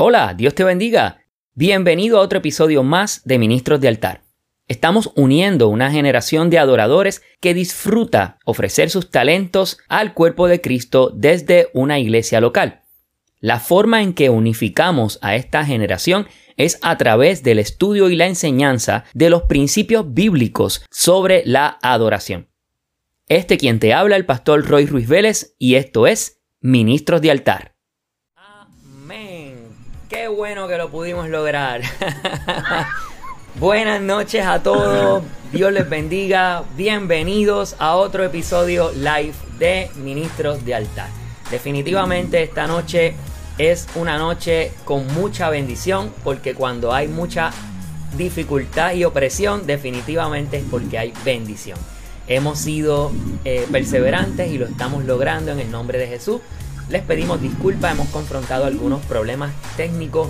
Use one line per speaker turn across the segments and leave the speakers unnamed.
Hola, Dios te bendiga. Bienvenido a otro episodio más de Ministros de Altar. Estamos uniendo una generación de adoradores que disfruta ofrecer sus talentos al cuerpo de Cristo desde una iglesia local. La forma en que unificamos a esta generación es a través del estudio y la enseñanza de los principios bíblicos sobre la adoración. Este quien te habla el pastor Roy Ruiz Vélez y esto es Ministros de Altar. Qué bueno que lo pudimos lograr. Buenas noches a todos. Dios les bendiga. Bienvenidos a otro episodio live de Ministros de Altar. Definitivamente esta noche es una noche con mucha bendición porque cuando hay mucha dificultad y opresión definitivamente es porque hay bendición. Hemos sido eh, perseverantes y lo estamos logrando en el nombre de Jesús. Les pedimos disculpas, hemos confrontado algunos problemas técnicos,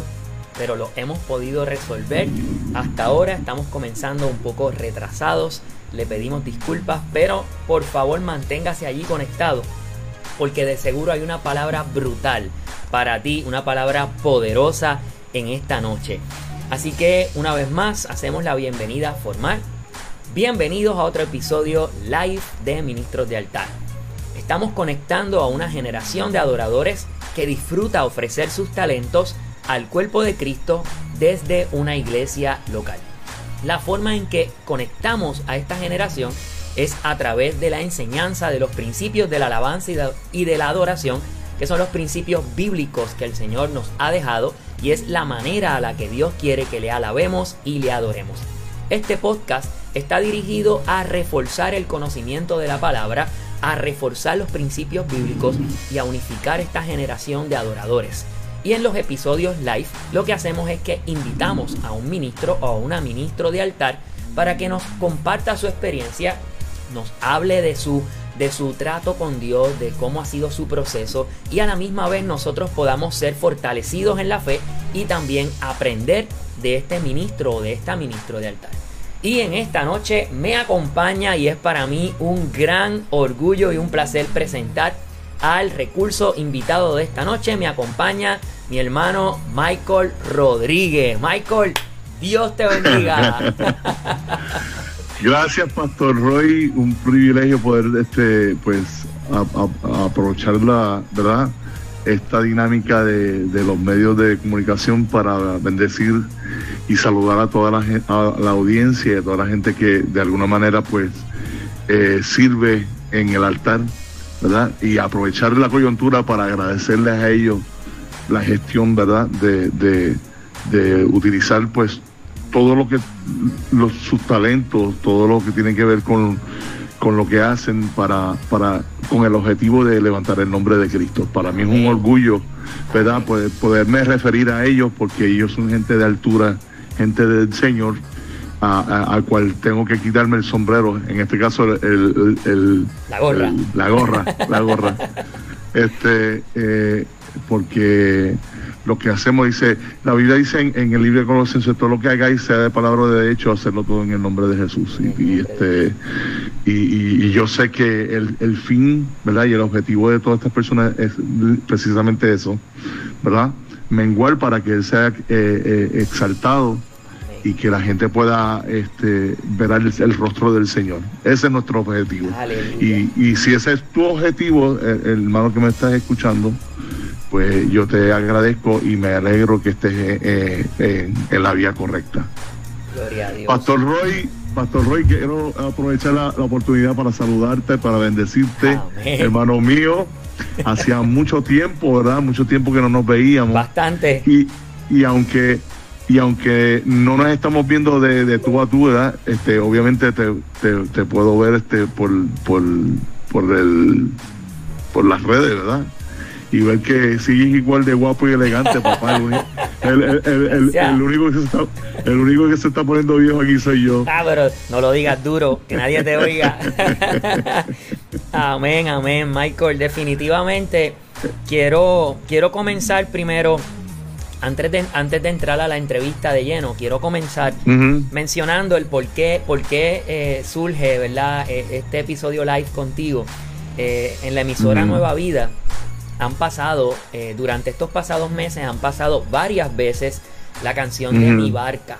pero lo hemos podido resolver. Hasta ahora estamos comenzando un poco retrasados. Le pedimos disculpas, pero por favor manténgase allí conectado, porque de seguro hay una palabra brutal para ti, una palabra poderosa en esta noche. Así que una vez más hacemos la bienvenida formal. Bienvenidos a otro episodio live de Ministros de Altar. Estamos conectando a una generación de adoradores que disfruta ofrecer sus talentos al cuerpo de Cristo desde una iglesia local. La forma en que conectamos a esta generación es a través de la enseñanza de los principios de la alabanza y de la adoración, que son los principios bíblicos que el Señor nos ha dejado y es la manera a la que Dios quiere que le alabemos y le adoremos. Este podcast está dirigido a reforzar el conocimiento de la palabra, a reforzar los principios bíblicos y a unificar esta generación de adoradores. Y en los episodios live lo que hacemos es que invitamos a un ministro o a una ministro de altar para que nos comparta su experiencia, nos hable de su de su trato con Dios, de cómo ha sido su proceso y a la misma vez nosotros podamos ser fortalecidos en la fe y también aprender de este ministro o de esta ministro de altar. Y en esta noche me acompaña y es para mí un gran orgullo y un placer presentar al recurso invitado de esta noche. Me acompaña mi hermano Michael Rodríguez. Michael, Dios te bendiga.
Gracias, Pastor Roy. Un privilegio poder este, pues, aprovechar la, ¿verdad? esta dinámica de, los medios de comunicación para bendecir y saludar a toda la, a la audiencia y a toda la gente que de alguna manera pues eh, sirve en el altar, ¿verdad? Y aprovechar la coyuntura para agradecerles a ellos la gestión, ¿verdad? De, de, utilizar pues todo lo que, los, sus talentos, todo lo que tiene que ver con, con lo que hacen para, para con el objetivo de levantar el nombre de Cristo. Para mí es un orgullo, ¿verdad? Poder, poderme referir a ellos porque ellos son gente de altura, gente del Señor, al cual tengo que quitarme el sombrero, en este caso el,
la gorra.
la gorra, la gorra. Este, eh, porque lo que hacemos, dice, la Biblia dice en, el libro de Colosenses, todo lo que hagáis sea de palabra de hecho, hacerlo todo en el nombre de Jesús. Y, este y, yo sé que el, fin, ¿verdad? Y el objetivo de todas estas personas es precisamente eso, ¿verdad? Menguar para que Él sea eh, eh, exaltado y que la gente pueda este, ver el, rostro del Señor. Ese es nuestro objetivo. Y, y, si ese es tu objetivo, el hermano que me estás escuchando, pues yo te agradezco y me alegro que estés eh, eh, en la vía correcta.
Gloria a Dios.
Pastor Roy, Pastor Roy, quiero aprovechar la, oportunidad para saludarte, para bendecirte, hermano mío. Hacía mucho tiempo, ¿verdad? Mucho tiempo que no nos veíamos.
Bastante.
Y, y aunque y aunque no nos estamos viendo de, de tú a tú, ¿verdad? Este, obviamente te, te, puedo ver este por, por, por el por las redes, ¿verdad? Y ver que sigues igual de guapo y elegante, papá. El, único, que se está, el único que se está poniendo viejo aquí soy yo.
Ah, pero no lo digas duro, que nadie te oiga. amén, amén, Michael. Definitivamente quiero, quiero comenzar primero. Antes de, antes de entrar a la entrevista de lleno, quiero comenzar mencionando el por qué, por qué eh, surge ¿verdad? E, este episodio live contigo eh, en la emisora Nueva Vida han pasado, eh, durante estos pasados meses, han pasado varias veces la canción de Mi Barca.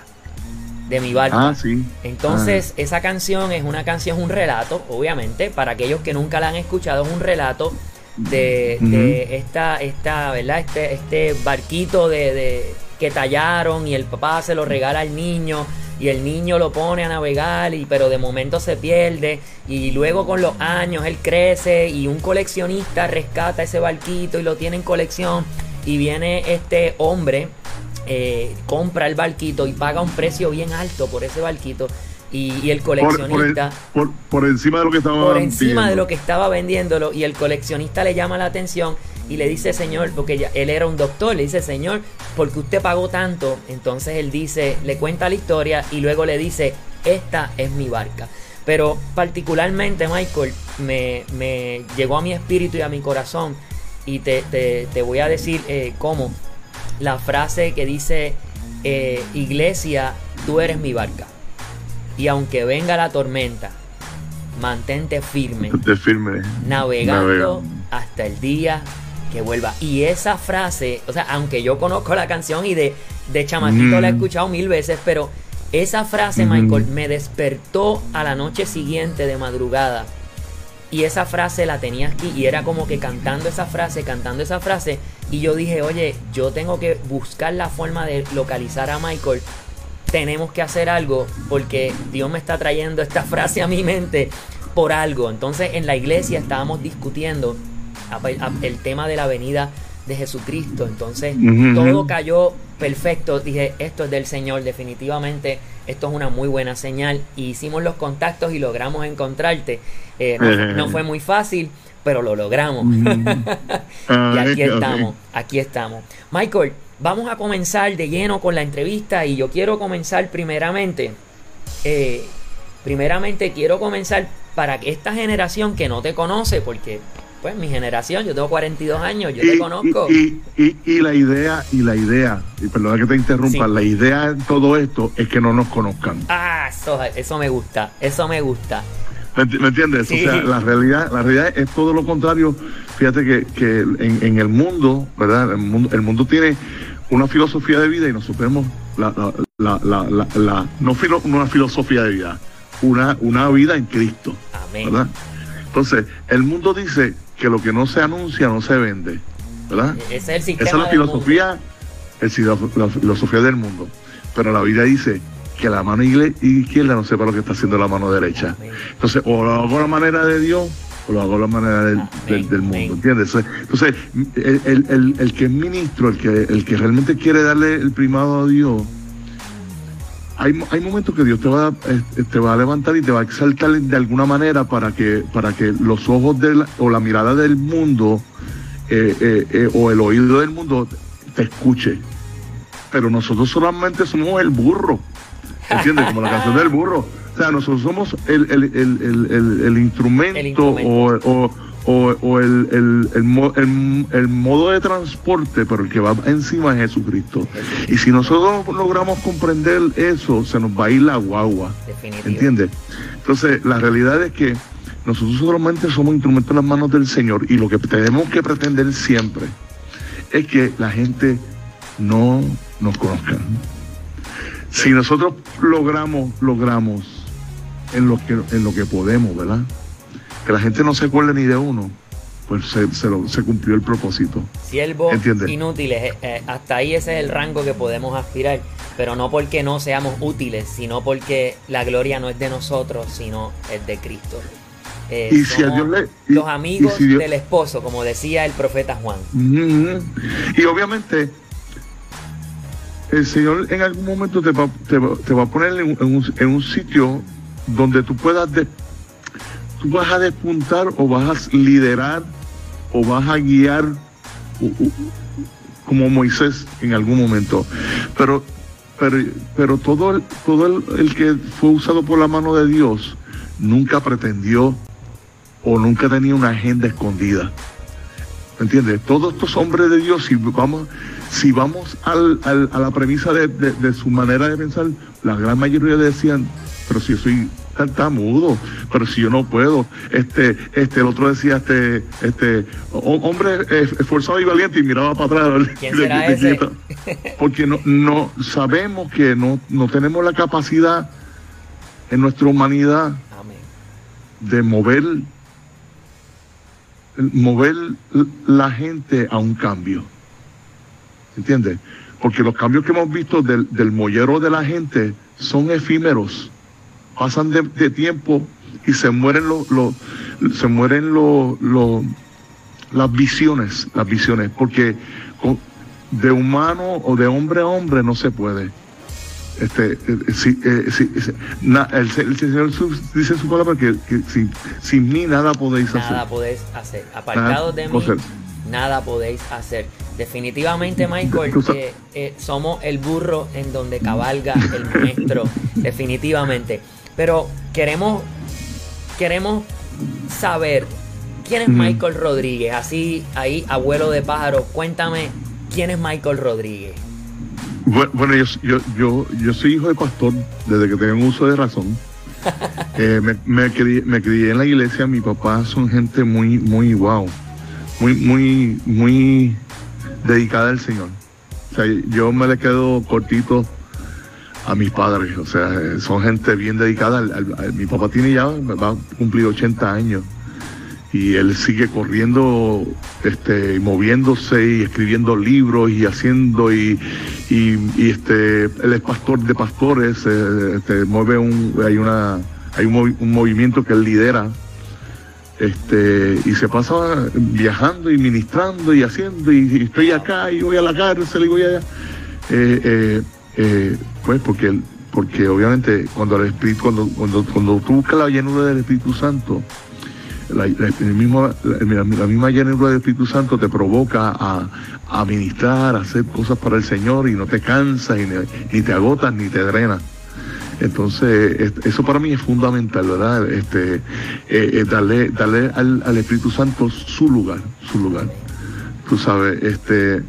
De Mi Barca.
Ah, sí.
Entonces, esa canción es una canción, es un relato, obviamente, para aquellos que nunca la han escuchado, es un relato de, de esta, esta, ¿verdad? Este, este barquito de, de, que tallaron y el papá se lo regala al niño y el niño lo pone a navegar y pero de momento se pierde y luego con los años él crece y un coleccionista rescata ese barquito y lo tiene en colección y viene este hombre eh, compra el barquito y paga un precio bien alto por ese barquito y, el coleccionista
por, por, encima de lo que estaba
por encima de lo que estaba vendiéndolo y el coleccionista le llama la atención y le dice señor porque él era un doctor le dice señor porque usted pagó tanto entonces él dice le cuenta la historia y luego le dice esta es mi barca pero particularmente Michael me, me llegó a mi espíritu y a mi corazón y te, te, te voy a decir eh, cómo. La frase que dice eh, iglesia tú eres mi barca y aunque venga la tormenta, mantente firme,
firme.
Navegando, hasta el día que vuelva. Y esa frase, o sea, aunque yo conozco la canción y de, de chamaquito la he escuchado mil veces, pero esa frase, Michael, me despertó a la noche siguiente de madrugada. Y esa frase la tenía aquí y era como que cantando esa frase, cantando esa frase. Y yo dije, oye, yo tengo que buscar la forma de localizar a Michael tenemos que hacer algo porque Dios me está trayendo esta frase a mi mente por algo. Entonces en la iglesia estábamos discutiendo el tema de la venida de Jesucristo. Entonces todo cayó perfecto. Dije, esto es del Señor, definitivamente esto es una muy buena señal. hicimos los contactos y logramos encontrarte. Eh, no, fue muy fácil, pero lo logramos. y aquí estamos, aquí estamos. Michael, Vamos a comenzar de lleno con la entrevista y yo quiero comenzar primeramente, eh, primeramente quiero comenzar para que esta generación que no te conoce, porque pues mi generación, yo tengo 42 años, yo te conozco.
Y, y, la idea, y la idea, y perdona que te interrumpa, la idea de todo esto es que no nos conozcan.
Ah, eso, eso me gusta, eso me gusta.
¿Me, entiendes? O sea, la realidad, la realidad es todo lo contrario. Fíjate que, que en, en, el mundo, ¿verdad? El mundo, el mundo tiene una filosofía de vida y nosotros la, la, la, la no una filosofía de vida, una, una vida en Cristo. ¿verdad? Entonces, el mundo dice que lo que no se anuncia no se vende. ¿verdad?
E-, ese es el
Esa es la filosofía, la filosofía del mundo. Pero la vida dice que la mano izquierda no sepa lo que está haciendo la mano derecha. Entonces, o lo hago la manera de Dios lo hago a la manera del, mundo, ¿entiendes? Entonces, el, que es ministro, el que, el que realmente quiere darle el primado a Dios, hay, hay momentos que Dios te va, eh, te va a levantar y te va a exaltar de alguna manera para que, para que los ojos de o la mirada del mundo eh, eh, o el oído del mundo te escuche. Pero nosotros solamente somos el burro, ¿entiendes? Como la canción del burro o sea, nosotros somos el, el, el, el instrumento, o, o, o el, el, modo de transporte, pero el que va encima es Jesucristo. Y si nosotros logramos comprender eso, se nos va a ir la guagua. ¿Entiendes? Entonces, la realidad es que nosotros solamente somos instrumentos en las manos del Señor y lo que tenemos que pretender siempre es que la gente no nos conozca. Si nosotros logramos, logramos en lo que, en lo que podemos, ¿verdad? Que la gente no se acuerde ni de uno, pues se, se, cumplió el propósito.
Siervos inútiles, eh, eh, hasta ahí ese es el rango que podemos aspirar, pero no porque no seamos útiles, sino porque la gloria no es de nosotros, sino es de Cristo. Eh, y si a Dios le, los amigos del esposo, como decía el profeta Juan.
Y obviamente el Señor en algún momento te va, te va, a poner en un, en un sitio donde tú puedas, tú vas a despuntar o vas a liderar o vas a guiar como Moisés en algún momento. Pero, pero, pero todo, el, todo el, que fue usado por la mano de Dios nunca pretendió o nunca tenía una agenda escondida. ¿Me entiendes? Todos estos hombres de Dios, si vamos, si vamos al, a la premisa de, de, su manera de pensar, la gran mayoría decían, pero si yo soy está, mudo, pero si yo no puedo, este, este, el otro decía, este, este, hombre esforzado y valiente y miraba para atrás.
¿Quién será ese?
Porque no, no, sabemos que no, no tenemos la capacidad en nuestra humanidad de mover, mover la gente a un cambio. ¿Entiendes? Porque los cambios que hemos visto del, del mollero de la gente son efímeros pasan de, tiempo y se mueren los, se mueren los, las visiones, las visiones, porque de humano o de hombre a hombre no se puede. Este, eh, si, eh, el, Señor dice su palabra que, sin, mí nada podéis hacer.
Nada podéis hacer. Apartados de mí, nada podéis hacer. Definitivamente, Michael, eh, somos el burro en donde cabalga el maestro. Definitivamente. Pero queremos, queremos saber quién es Michael Rodríguez. Así, ahí, abuelo de pájaro, cuéntame quién es Michael Rodríguez.
Bueno, yo, yo, yo, soy hijo de pastor desde que tengo uso de razón. Eh, me, me, crié, en la iglesia, mi papá son gente muy, muy wow, muy, muy, muy dedicada al Señor. O sea, yo me le quedo cortito a mis padres. O sea, son gente bien dedicada. mi papá tiene ya, va a cumplir 80 años. Y él sigue corriendo, este, moviéndose y escribiendo libros y haciendo y, y, este, él es pastor de pastores, eh, este, mueve un, hay una, hay un, movimiento que él lidera, este, y se pasa viajando y ministrando y haciendo, y, estoy acá y voy a la cárcel y voy allá. Eh, eh, eh, pues porque porque obviamente cuando el Espíritu, cuando, cuando, cuando tú buscas la llenura del Espíritu Santo, la, mismo, la, misma llenura del Espíritu Santo te provoca a, a ministrar, a hacer cosas para el Señor y no te cansas, y ni, te agotas, ni te drenas. Entonces, eso para mí es fundamental, ¿verdad? Este, eh, eh, darle, darle al, al, Espíritu Santo su lugar, su lugar. Tú sabes, este,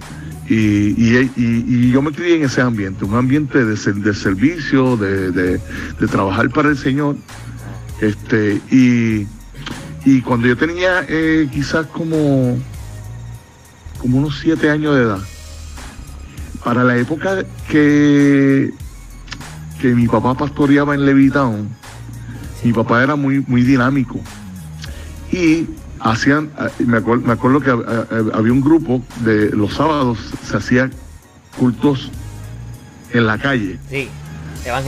y, yo me crié en ese ambiente, un ambiente de, de servicio, de, trabajar para el Señor. Este, y, cuando yo tenía eh, quizás como, como unos siete años de edad, para la época que, que mi papá pastoreaba en Levitown, mi papá era muy, muy dinámico. Y hacían, eh, me acuerdo, me acuerdo que eh, eh, había un grupo de los sábados se hacían cultos en la calle.
Sí,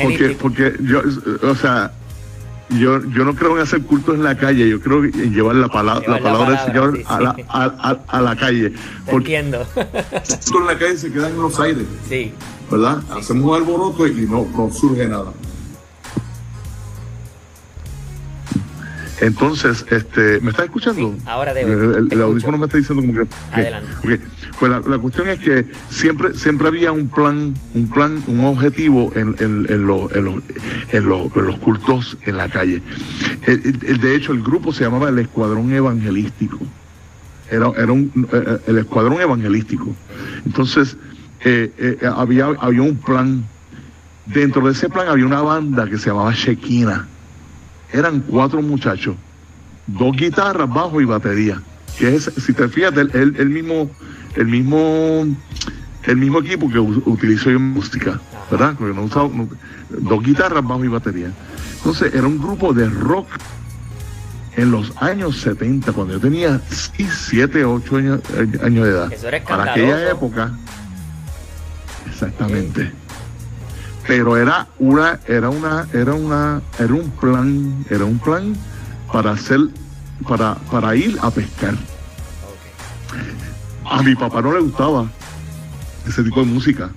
Porque, porque yo, o sea, yo, yo no creo en hacer cultos en la calle, yo creo en llevar la, palabra la, palabra del Señor a, la, a, la, calle.
Porque entiendo.
en la calle se quedan en los aires.
Sí.
¿Verdad? Hacemos un alboroto y no, no surge nada. Entonces, este, ¿me estás escuchando?
ahora debe.
El, audífono me está diciendo como que.
Adelante.
Pues la, cuestión es que siempre, siempre había un plan, un plan, un objetivo en, en, en, los cultos en la calle. de hecho, el grupo se llamaba el Escuadrón Evangelístico. Era, era un, eh, eh, el Escuadrón Evangelístico. Entonces, eh, había, había un plan. Dentro de ese plan había una banda que se llamaba Shekina eran cuatro muchachos, dos guitarras, bajo y batería. Que es, si te fijas, el, el, mismo, el mismo, el mismo equipo que utilizo yo en música, ¿verdad? Porque no usaba dos guitarras, bajo y batería. Entonces era un grupo de rock en los años 70, cuando yo tenía 7, 8 años, años de edad.
Para
aquella época, exactamente pero era una, era una, era una, era un plan, era un plan para hacer, para, para ir a pescar. A mi papá no le gustaba ese tipo de música.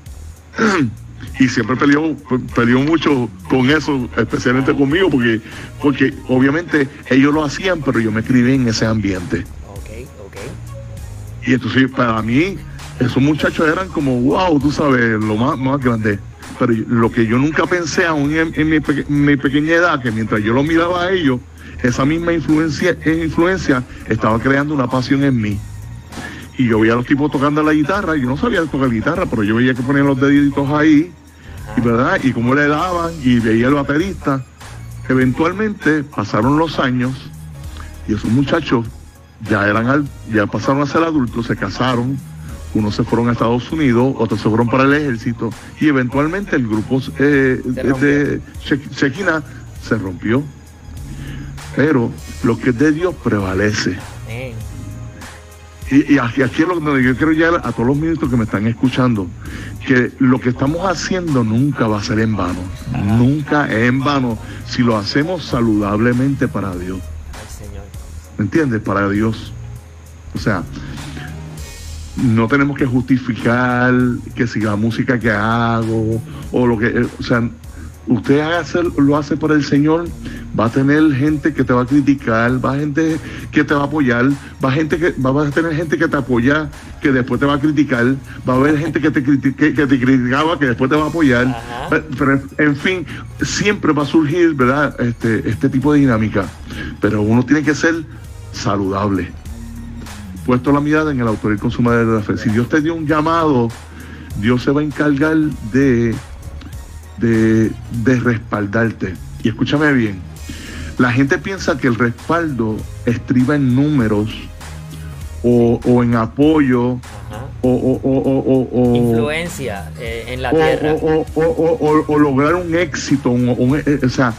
y siempre peleó, peleó mucho con eso, especialmente conmigo, porque, porque obviamente ellos lo hacían, pero yo me escribí en ese ambiente. Y entonces para mí, esos muchachos eran como, wow, tú sabes, lo más, más grande pero lo que yo nunca pensé aún en, mi, pequeña edad, que mientras yo lo miraba a ellos, esa misma influencia, influencia estaba creando una pasión en mí. Y yo veía a los tipos tocando la guitarra, y yo no sabía tocar guitarra, pero yo veía que ponían los deditos ahí, y verdad, y cómo le daban, y veía el baterista, Eventualmente pasaron los años y esos muchachos ya eran ya pasaron a ser adultos, se casaron, unos se fueron a Estados Unidos, otros se fueron para el ejército y eventualmente el grupo eh,
Se
de She- Shekinah se rompió. Pero lo que es de Dios prevalece. Y, y aquí, aquí es lo que yo quiero llegar a todos los ministros que me están escuchando, que lo que estamos haciendo nunca va a ser en vano, nunca es en vano si lo hacemos saludablemente para Dios. ¿me entiendes? Para Dios. O sea, no tenemos que justificar que si la música que hago o lo que, eh, o sea, usted hace, lo hace por el Señor, va a tener gente que te va a criticar, va a gente que te va a apoyar, va a gente que va a tener gente que te apoya, que después te va a criticar, va a haber gente que te critique, que te criticaba, que después te va a apoyar,
Ajá.
Pe- pero en fin, siempre va a surgir, ¿verdad? Este, este tipo de dinámica, pero uno tiene que ser saludable puesto la mirada en el autor y consumador de la fe. Si Dios te dio un llamado, Dios se va a encargar de, de, de respaldarte. Y escúchame bien, la gente piensa que el respaldo estriba en números o, o en apoyo o, o- o- o- o- o-
Influencia eh, en la
o,
tierra.
o- o- o- o- o lograr un éxito, un- un- eh, o sea,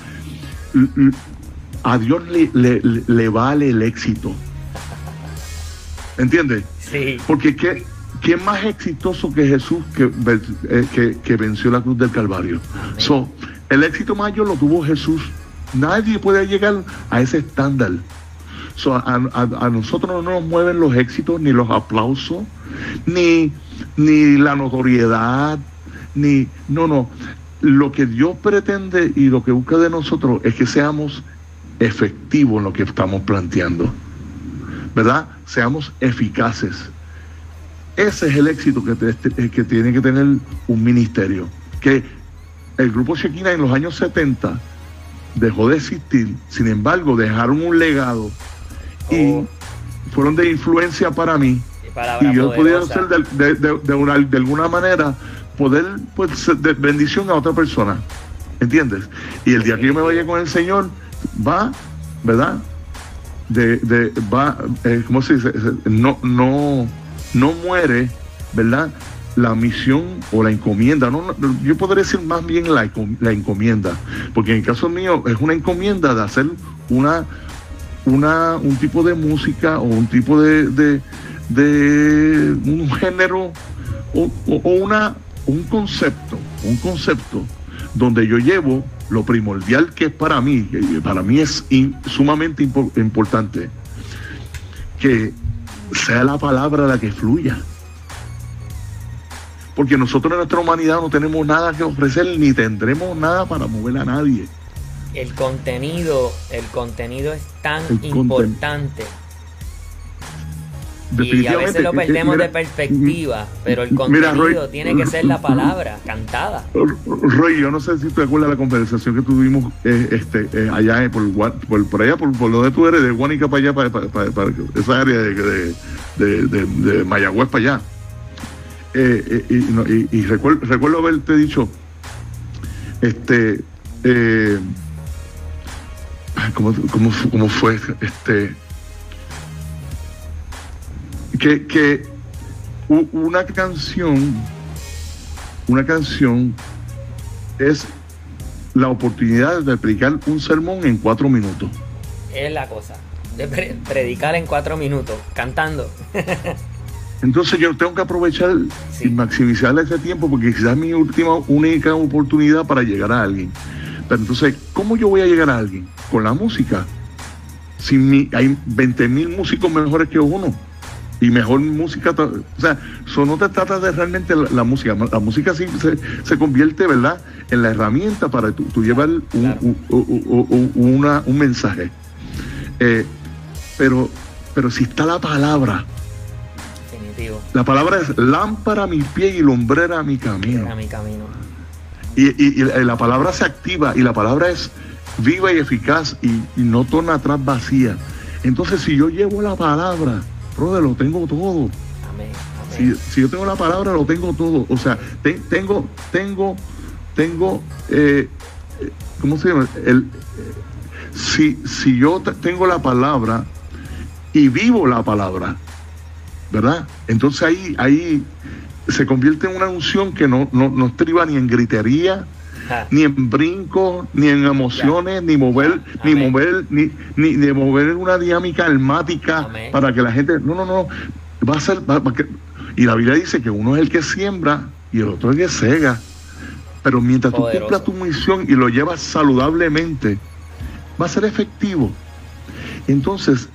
a Dios le- le- le vale el éxito. ¿Entiendes?
Sí.
Porque ¿qué, ¿quién más exitoso que Jesús que, eh, que, que venció la cruz del Calvario? So, el éxito mayor lo tuvo Jesús. Nadie puede llegar a ese estándar. So, a, a- a nosotros no nos mueven los éxitos, ni los aplausos, ni, ni la notoriedad, ni... No, no. Lo que Dios pretende y lo que busca de nosotros es que seamos efectivos en lo que estamos planteando. ¿verdad? Seamos eficaces. Ese es el éxito que, te- que tiene que tener un ministerio. Que el grupo Shekinah en los años 70 dejó de existir, sin embargo, dejaron un legado y
Oh.
fueron de influencia para mí.
Y
yo podía ser de, de- de- de una- de alguna manera, poder pues, ser de bendición a otra persona. ¿Entiendes? Y el día que yo me vaya con el Señor, va, ¿verdad? De, de va, eh, ¿cómo se dice? No, no, no muere, ¿verdad? La misión o la encomienda. No, no, yo podría decir más bien la, la encomienda, porque en el caso mío es una encomienda de hacer una, una, un tipo de música o un tipo de, de, de un género o, o- o una, un concepto, un concepto donde yo llevo lo primordial que es para mí, para mí es in- sumamente impo- importante, que sea la palabra la que fluya. Porque nosotros en nuestra humanidad no tenemos nada que ofrecer ni tendremos nada para mover a nadie.
El contenido, el contenido es tan
El conten-
importante. Y a veces lo
eh, eh,
perdemos
mira,
de perspectiva, pero el
mira,
contenido
Roy,
tiene que ser la palabra cantada.
Roy, yo no sé si te acuerdas la conversación que tuvimos eh, este, eh, allá eh, por, por, por allá, por, por donde tú eres, de Guanica para allá, para, para- para- para esa área de, de, de- de- Mayagüez para allá. Y no, y- y recuerdo, recuerdo haberte dicho, este, ¿cómo, cómo, cómo fue? Este, que, que una canción, una canción es la oportunidad de predicar un sermón en cuatro minutos.
Es la cosa. De pre- predicar en cuatro minutos, cantando.
Entonces yo tengo que aprovechar
Sí.
y maximizar ese tiempo porque quizás es mi última, única oportunidad para llegar a alguien. Pero entonces, ¿cómo yo voy a llegar a alguien? Con la música. Si mi, hay 20 mil músicos mejores que uno y mejor música. O sea, eso no te trata de realmente la, la música. La música sí se, se convierte, ¿verdad?, en la herramienta para tú, tú llevar un,
Claro.
un- un- un- una- un mensaje. Eh, pero, pero si está la palabra,
Definitivo.
la palabra es lámpara a mi pie y lumbrera a mi camino.
Era mi camino.
Y, y- y la palabra se activa y la palabra es viva y eficaz y, y no torna atrás vacía. Entonces, si yo llevo la palabra, brother, lo tengo todo.
Amén.
Si,
Amén.
si yo tengo la palabra, lo tengo todo. O sea, te- tengo, tengo, tengo eh, ¿cómo se llama? El, si, si yo tengo la palabra y vivo la palabra, ¿verdad? Entonces ahí, ahí se convierte en una unción que no, no, estriba ni en gritería, ni en brinco, ni en emociones, ni mover, ni mover, ni, ni, mover una dinámica almática para que la gente. No, no, no. Va a ser. y la Biblia dice que uno es el que siembra y el otro es el que cega. Pero mientras tú cumplas tu misión y lo llevas saludablemente, va a ser efectivo. Entonces,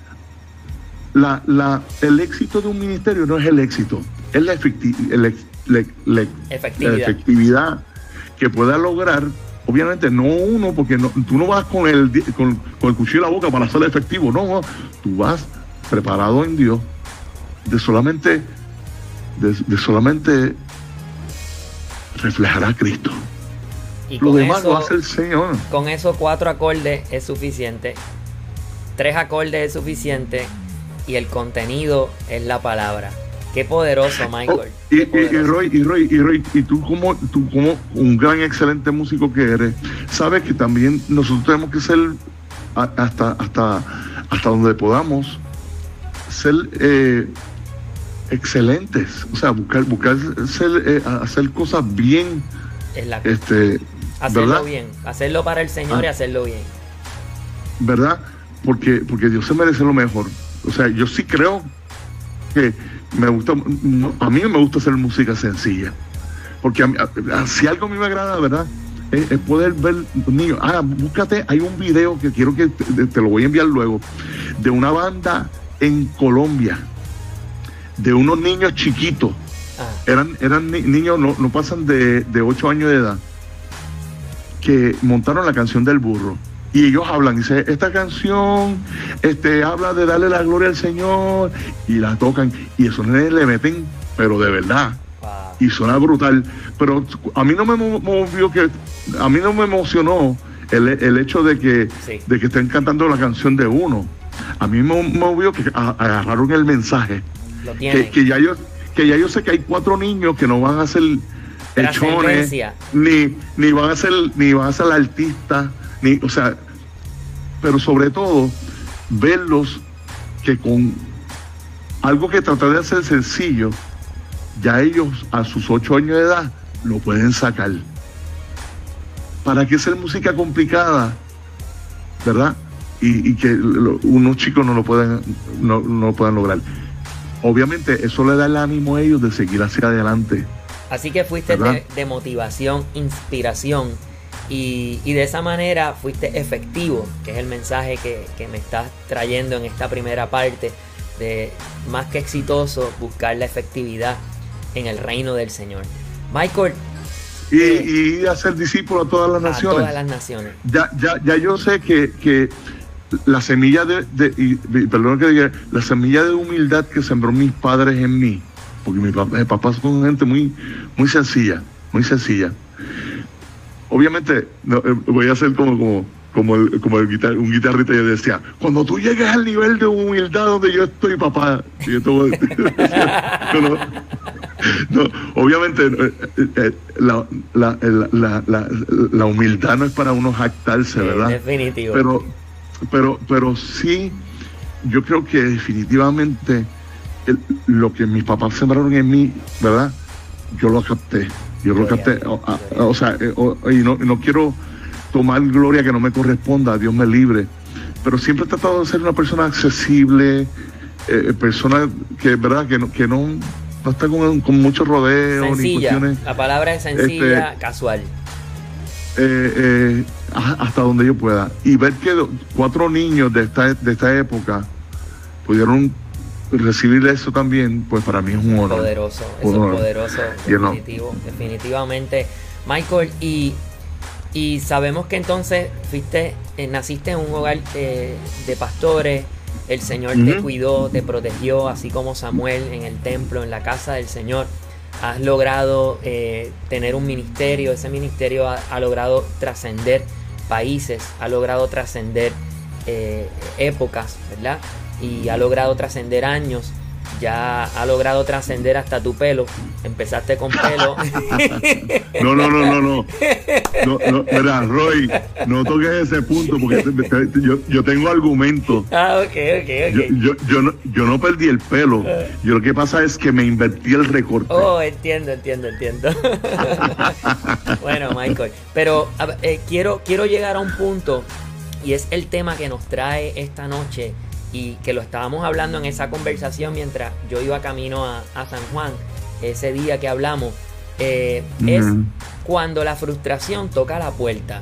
la, la, el éxito de un ministerio no es el éxito, es la, efectividad. Que pueda lograr, obviamente no uno, porque no, tú no vas con el, con, el cuchillo en la boca para ser efectivo, no, tú vas preparado en Dios de solamente, de, solamente reflejar a Cristo.
Y lo demás lo hace el Señor. Con esos cuatro acordes es suficiente. Tres acordes es suficiente. Y el contenido es la palabra. Qué poderoso, oh, Michael.
y, Roy, y, Roy, y Roy, y tú como, tú como un gran, excelente músico que eres, sabes que también nosotros tenemos que ser hasta, hasta, hasta donde podamos ser eh, excelentes. O sea, buscar, buscar eh, hacer cosas bien.
este, Hacerlo bien, hacerlo para el Señor y ah. hacerlo bien.
¿Verdad? Porque, porque Dios se merece lo mejor. O sea, yo sí creo que me gusta, a mí me gusta hacer música sencilla. Porque si algo a mí me agrada, ¿verdad? Es, poder ver niños. Ah, búscate, hay un video que quiero que te, lo voy a enviar luego, de una banda en Colombia, de unos niños chiquitos. Ah. Eran, eran niños, no, no pasan de, de 8 años de edad que montaron la canción del burro. Y ellos hablan, dice, esta canción este, habla de darle la gloria al Señor y la tocan y eso le meten, pero de verdad. Y suena brutal. Pero a mí no me movió que, a mí no me emocionó el, hecho de que, de que estén cantando la canción de uno. A mí me movió que agarraron el mensaje. que, que, ya yo, que ya yo sé que hay cuatro niños que no van a ser hechones, ni, ni van a ser, ni van a ser artistas, ni, o sea, pero sobre todo verlos que con algo que tratar de hacer sencillo, ya ellos a sus ocho años de edad lo pueden sacar. ¿Para qué hacer música complicada? ¿Verdad? Y, que unos chicos no lo pueden, no, no lo puedan lograr. Obviamente eso le da el ánimo a ellos de seguir hacia adelante.
Así que fuiste de, motivación, inspiración y, de esa manera fuiste efectivo, que es el mensaje que, me estás trayendo en esta primera parte de más que exitoso buscar la efectividad en el reino del Señor. Michael.
Y, eh, hacer discípulo a todas las naciones.
A todas las naciones.
Ya, ya, ya yo sé que, la semilla de, perdón que diga, la semilla de humildad que sembró mis padres en mí, porque mi papá, mi papá es gente muy, muy sencilla, muy sencilla. Obviamente, eh, voy a ser como, como, como, el, como el un guitarrista yo decía, cuando tú llegues al nivel de humildad donde yo estoy, papá, no, obviamente la, la, la, la, humildad no es para uno jactarse, ¿verdad?
Definitivo.
Pero, pero, pero sí, yo creo que definitivamente lo que mis papás sembraron en mí, ¿verdad? Yo lo capté. Yo lo capté. O, sea, eh, y no, no quiero tomar gloria que no me corresponda, Dios me libre. Pero siempre he tratado de ser una persona accesible, eh, persona que, ¿verdad? Que no, que no, está con, con mucho rodeo
ni cuestiones. La palabra es sencilla, este, casual.
Eh, hasta donde yo pueda. Y ver que cuatro niños de esta, de esta época pudieron recibir eso también, pues para mí es un honor.
Poderoso, es poderoso, definitivo, definitivamente. Michael, y, y sabemos que entonces fuiste, eh, naciste en un hogar eh, de pastores, el Señor te cuidó, te protegió, así como Samuel en el templo, en la casa del Señor. Has logrado eh, tener un ministerio, ese ministerio ha logrado trascender países, ha logrado trascender épocas, ¿verdad? Y ha logrado trascender años. ya ha logrado trascender hasta tu pelo. Empezaste con pelo.
no, no, no, no, no. no, no mira, Roy, no toques ese punto porque yo, yo tengo argumentos.
Ah, ok, ok,
ok. Yo, yo, no, yo no perdí el pelo. Yo lo que pasa es que me invertí el recorte.
Oh, entiendo, entiendo, entiendo. bueno, Michael, pero eh, quiero, quiero llegar a un punto y es el tema que nos trae esta noche y que lo estábamos hablando en esa conversación mientras yo iba camino a, San Juan, ese día que hablamos, eh, es cuando la frustración toca la puerta.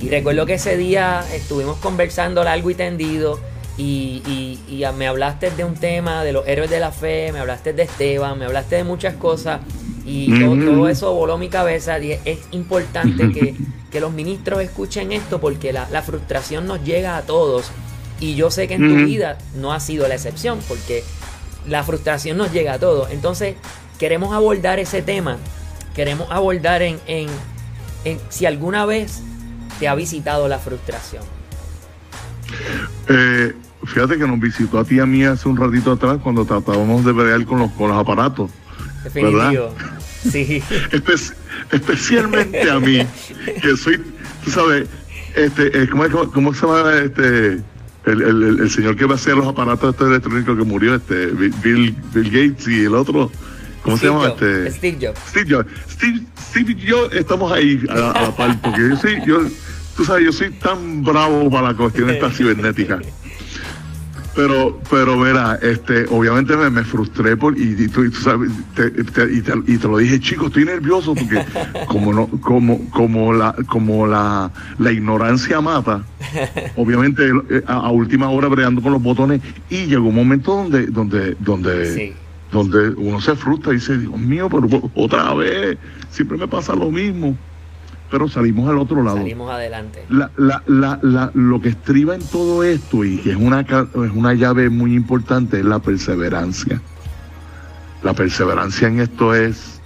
Y recuerdo que ese día estuvimos conversando largo y tendido y, me hablaste de un tema de los héroes de la fe, me hablaste de Esteban, me hablaste de muchas cosas y todo, eso voló mi cabeza. Y es importante que, los ministros escuchen esto porque la, la frustración nos llega a todos y yo sé que en tu vida no ha sido la excepción, porque la frustración nos llega a todos. Entonces, queremos abordar ese tema. Queremos abordar en, en, si alguna vez te ha visitado la frustración.
Eh, fíjate que nos visitó a ti y a mí hace un ratito atrás cuando tratábamos de pelear con los, con los aparatos.
Definitivo. Sí.
especialmente a mí, que soy, tú sabes, este, eh, ¿cómo, ¿cómo, se llama este? El, el, señor que va a hacer los aparatos estos electrónicos que murió, este Bill, Bill Gates y el otro, ¿cómo se llama? Este,
Steve Jobs.
Steve Jobs. Steve, Steve y yo estamos ahí a, la par, porque yo soy, yo, tú sabes, yo soy tan bravo para la cuestión esta cibernética. Pero, pero mira, este, obviamente me, frustré por, y, tú, sabes, y, te, lo dije, chico, estoy nervioso porque como no, como, como la, como la, la ignorancia mata, obviamente eh, a, última hora bregando con los botones, y llegó un momento donde, donde, donde, donde uno se frustra y dice, Dios mío, pero otra vez, siempre me pasa lo mismo pero salimos al otro lado.
Salimos adelante.
La, la, la, lo que estriba en todo esto y que es una, es una llave muy importante es la perseverancia. La perseverancia en esto es...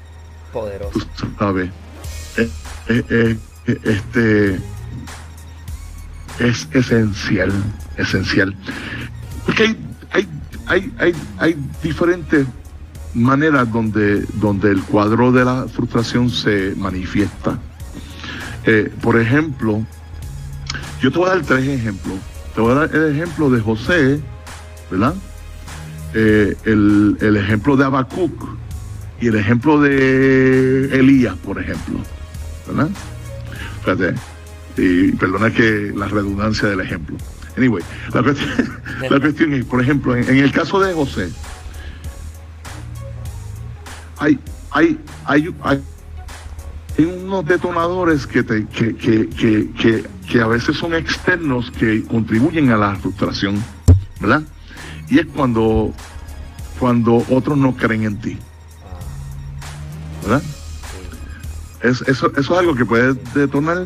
Poderoso.
Tú sabes, eh, eh, eh, este, es esencial, esencial. Porque hay, hay, hay, hay, hay diferentes maneras donde, donde el cuadro de la frustración se manifiesta. Eh, por ejemplo, yo te voy a dar tres ejemplos. Te voy a dar el ejemplo de José, ¿verdad? Eh, el, ejemplo de Habacuc y el ejemplo de Elías, por ejemplo, ¿verdad? Fíjate, y perdona que la redundancia del ejemplo. Anyway, la cuestión, es, por ejemplo, en, el caso de José, hay, hay, hay, hay hay unos detonadores que, te, que, que, que, a veces son externos que contribuyen a la frustración, ¿verdad? Y es cuando, cuando otros no creen en ti, ¿verdad? Es, eso, eso es algo que puede detonar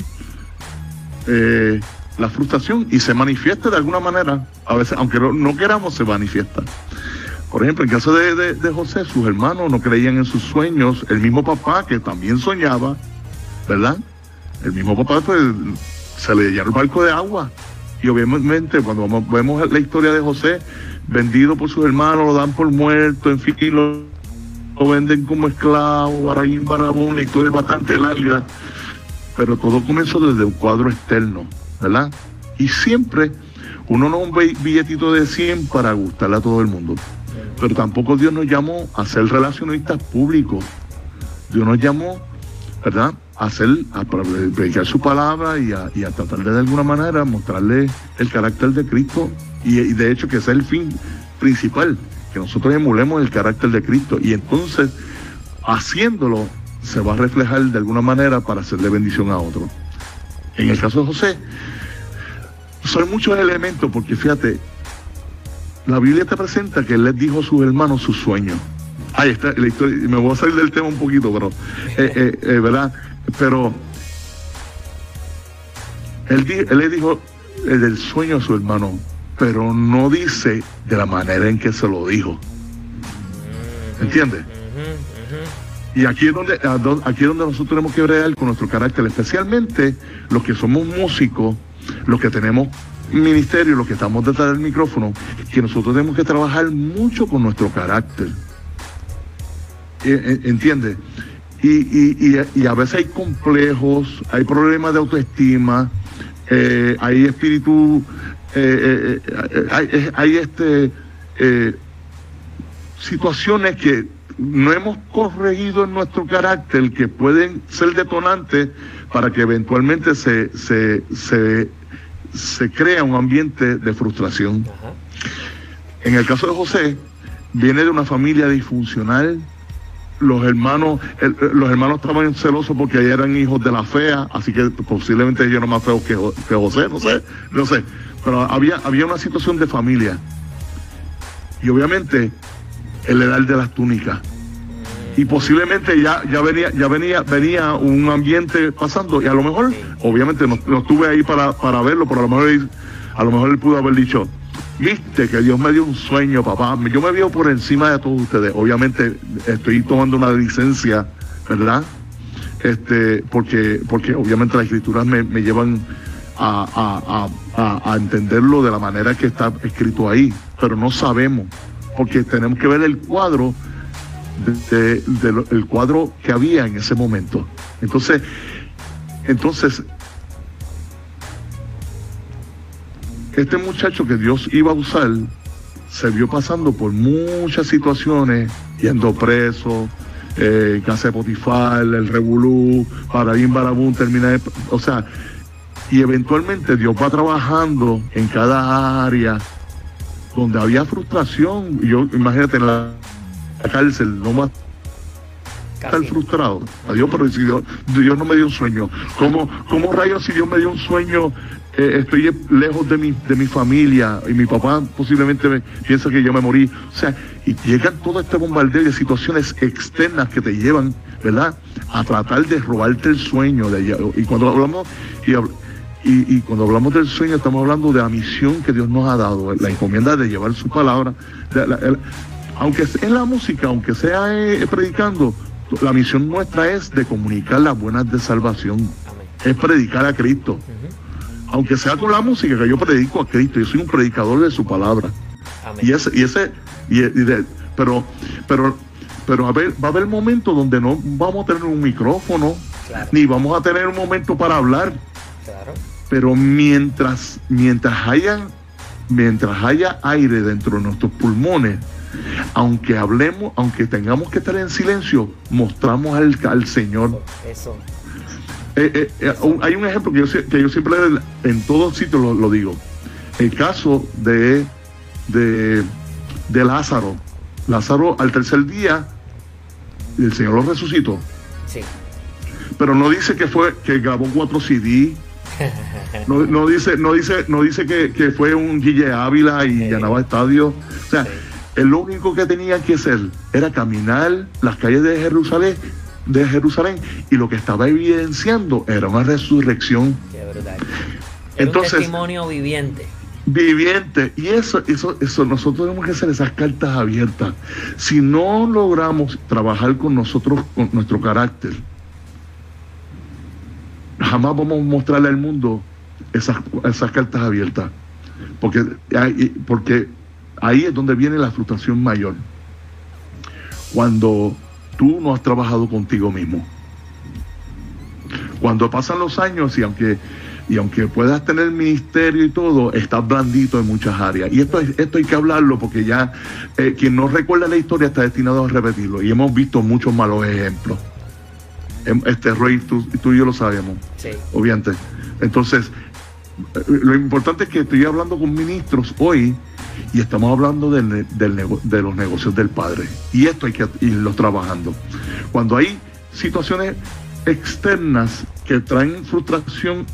eh, la frustración y se manifiesta de alguna manera, a veces, aunque no queramos, se manifiesta. Por ejemplo, en caso de, José, sus hermanos no creían en sus sueños, el mismo papá que también soñaba, ¿verdad? El mismo papá pues, se le llenó el barco de agua. Y obviamente cuando vemos la historia de José, vendido por sus hermanos, lo dan por muerto, en fin, lo, lo venden como esclavo, Baraín Barabón, la historia bastante larga. Pero todo comenzó desde un cuadro externo, ¿verdad? Y siempre uno no un billetito de 100 para gustarle a todo el mundo. Pero tampoco Dios nos llamó a ser relacionistas públicos. Dios nos llamó, ¿verdad? A hacer, a predicar su palabra y a, y a tratar de, de alguna manera mostrarle el carácter de Cristo y, de hecho que sea el fin principal, que nosotros emulemos el carácter de Cristo y entonces haciéndolo se va a reflejar de alguna manera para hacerle bendición a otro. En el caso de José, son muchos elementos porque fíjate, la Biblia te presenta que él les dijo a sus hermanos sus sueños. Ahí está la historia, me voy a salir del tema un poquito, pero, eh, eh, eh, ¿verdad? Pero él, le dijo el sueño a su hermano, pero no dice de la manera en que se lo dijo. ¿Entiendes? Y aquí es donde aquí es donde nosotros tenemos que bregar con nuestro carácter, especialmente los que somos músicos, los que tenemos ministerio, los que estamos detrás del micrófono, que nosotros tenemos que trabajar mucho con nuestro carácter. Eh, eh, ¿Entiendes? Y, y, y, a veces hay complejos, hay problemas de autoestima, eh, hay espíritu, hay, este situaciones que no hemos corregido en nuestro carácter que pueden ser detonantes para que eventualmente se, se, se crea un ambiente de frustración. En el caso de José, viene de una familia disfuncional. Los hermanos, los hermanos estaban celosos porque eran hijos de la fea, así que posiblemente ellos eran más feos que, que José, no sé, no sé. Pero había, había una situación de familia. Y obviamente el edad de las túnicas. Y posiblemente ya, ya venía, ya venía, venía un ambiente pasando, y a lo mejor, obviamente no, estuve ahí para, para verlo, pero a lo mejor a lo mejor él pudo haber dicho, viste que Dios me dio un sueño, papá. Yo me veo por encima de todos ustedes. Obviamente estoy tomando una licencia, ¿verdad? Este, porque, porque obviamente las escrituras me, llevan a, a, a, entenderlo de la manera que está escrito ahí, pero no sabemos porque tenemos que ver el cuadro de, el cuadro que había en ese momento. Entonces, entonces, este muchacho que Dios iba a usar se vio pasando por muchas situaciones, yendo preso, eh, casa de Potifar, el Revolú, Paraín Barabún, termina o sea, y eventualmente Dios va trabajando en cada área donde había frustración. Yo, imagínate, en la, cárcel, no más estar frustrado. Adiós, pero si Dios, no me dio un sueño. ¿Cómo, cómo rayos si Dios me dio un sueño? Eh, estoy lejos de mi, de mi familia y mi papá posiblemente me, piensa que yo me morí. O sea, y llegan todo este bombardeo de situaciones externas que te llevan, ¿verdad? A tratar de robarte el sueño. De, y cuando hablamos, y, y, cuando hablamos del sueño, estamos hablando de la misión que Dios nos ha dado, la encomienda de llevar su palabra. Aunque sea en la música, aunque sea eh, predicando, la misión nuestra es de comunicar las buenas de salvación. Es predicar a Cristo. Aunque sea con la música, que yo predico a Cristo, yo soy un predicador de su palabra. Y ese, y ese, y, pero, pero, pero a ver, va a haber momentos donde no vamos a tener un micrófono, ni vamos a tener un momento para hablar. Claro. Pero mientras, mientras haya, mientras haya aire dentro de nuestros pulmones, aunque hablemos, aunque tengamos que estar en silencio, mostramos al, al Señor. Eso. Eh, eh, eh, hay un ejemplo que yo, que yo siempre en todos sitios lo, digo. El caso de, de, de Lázaro. Lázaro al tercer día, el Señor lo resucitó. Sí. Pero no dice que fue que grabó cuatro CD, no, dice, no dice, no dice que, fue un Guille Ávila y llenaba estadio. O sea, el lo único que tenía que hacer era caminar las calles de Jerusalén, de Jerusalén, y lo que estaba evidenciando era una resurrección.
Entonces, un testimonio viviente.
Viviente. Y eso, eso, eso, nosotros tenemos que hacer esas cartas abiertas. Si no logramos trabajar con nosotros, con nuestro carácter, jamás vamos a mostrarle al mundo esas, esas cartas abiertas. Porque, porque ahí es donde viene la frustración mayor. Cuando tú no has trabajado contigo mismo. Cuando pasan los años y aunque, y aunque puedas tener ministerio y todo, estás blandito en muchas áreas. Y esto, esto hay que hablarlo porque ya eh, quien no recuerda la historia está destinado a repetirlo. Y hemos visto muchos malos ejemplos. Em, este Rey, tú, tú y yo lo sabemos, sí. obviamente. Entonces, lo importante es que estoy hablando con ministros hoy y estamos hablando del, de los negocios del Padre. Y esto hay que irlo trabajando. Cuando hay situaciones externas que traen frustración,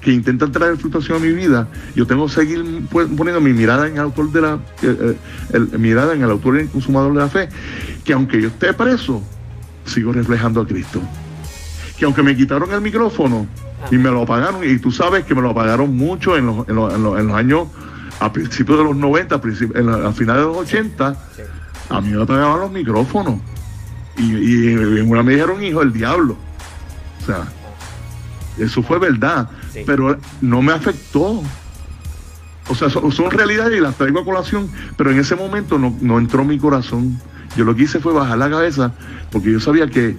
que intentan traer frustración a mi vida, yo tengo que seguir poniendo mi mirada en el autor de la eh, eh, mirada en el autor y el consumador de la fe, que aunque yo esté preso, sigo reflejando a Cristo. Que aunque me quitaron el micrófono y me lo apagaron, y tú sabes que me lo apagaron mucho en los, en los, años, a principios de los 90, a, finales de los 80, a mí me apagaban los micrófonos. Y, y en una me dijeron hijo del diablo. O sea, eso fue verdad, pero no me afectó. o sea, son, realidades y las traigo a colación, pero en ese momento no, no entró mi corazón. Yo lo que hice fue bajar la cabeza, porque yo sabía que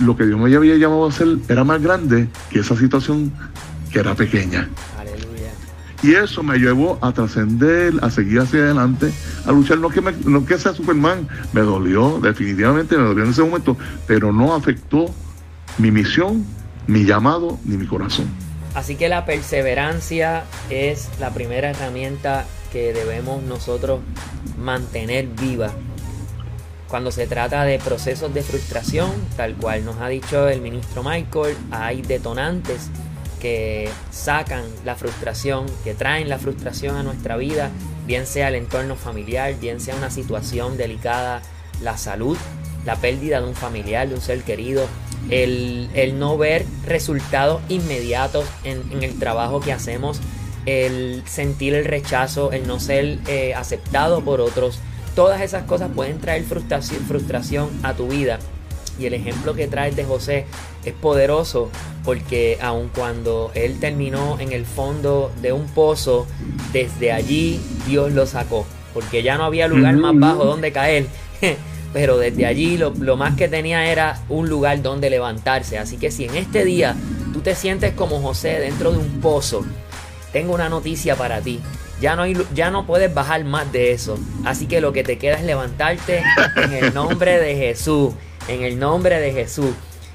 lo que Dios me había llamado a hacer era más grande que esa situación que era pequeña. Y eso me llevó a trascender, a seguir hacia adelante, a luchar. No que, no que sea Superman, me dolió, definitivamente me dolió en ese momento, pero no afectó mi misión, mi llamado, ni mi corazón.
Así que la perseverancia es la primera herramienta que debemos nosotros mantener viva cuando se trata de procesos de frustración, tal cual nos ha dicho el ministro Michael, hay detonantes que sacan la frustración, que traen la frustración a nuestra vida, bien sea el entorno familiar, bien sea una situación delicada, la salud, la pérdida de un familiar, de un ser querido, el, no ver resultados inmediatos en, el trabajo que hacemos, el sentir el rechazo, el no ser eh, aceptado por otros, Todas esas cosas pueden traer frustración a tu vida. Y el ejemplo que traes de José es poderoso porque aun cuando él terminó en el fondo de un pozo, desde allí Dios lo sacó. Porque ya no había lugar más bajo donde caer. Pero desde allí lo, lo más que tenía era un lugar donde levantarse. Así que si en este día tú te sientes como José dentro de un pozo, tengo una noticia para ti. Ya no, hay, ya no puedes bajar más de eso. Así que lo que te queda es levantarte en el nombre de Jesús. En el nombre de Jesús.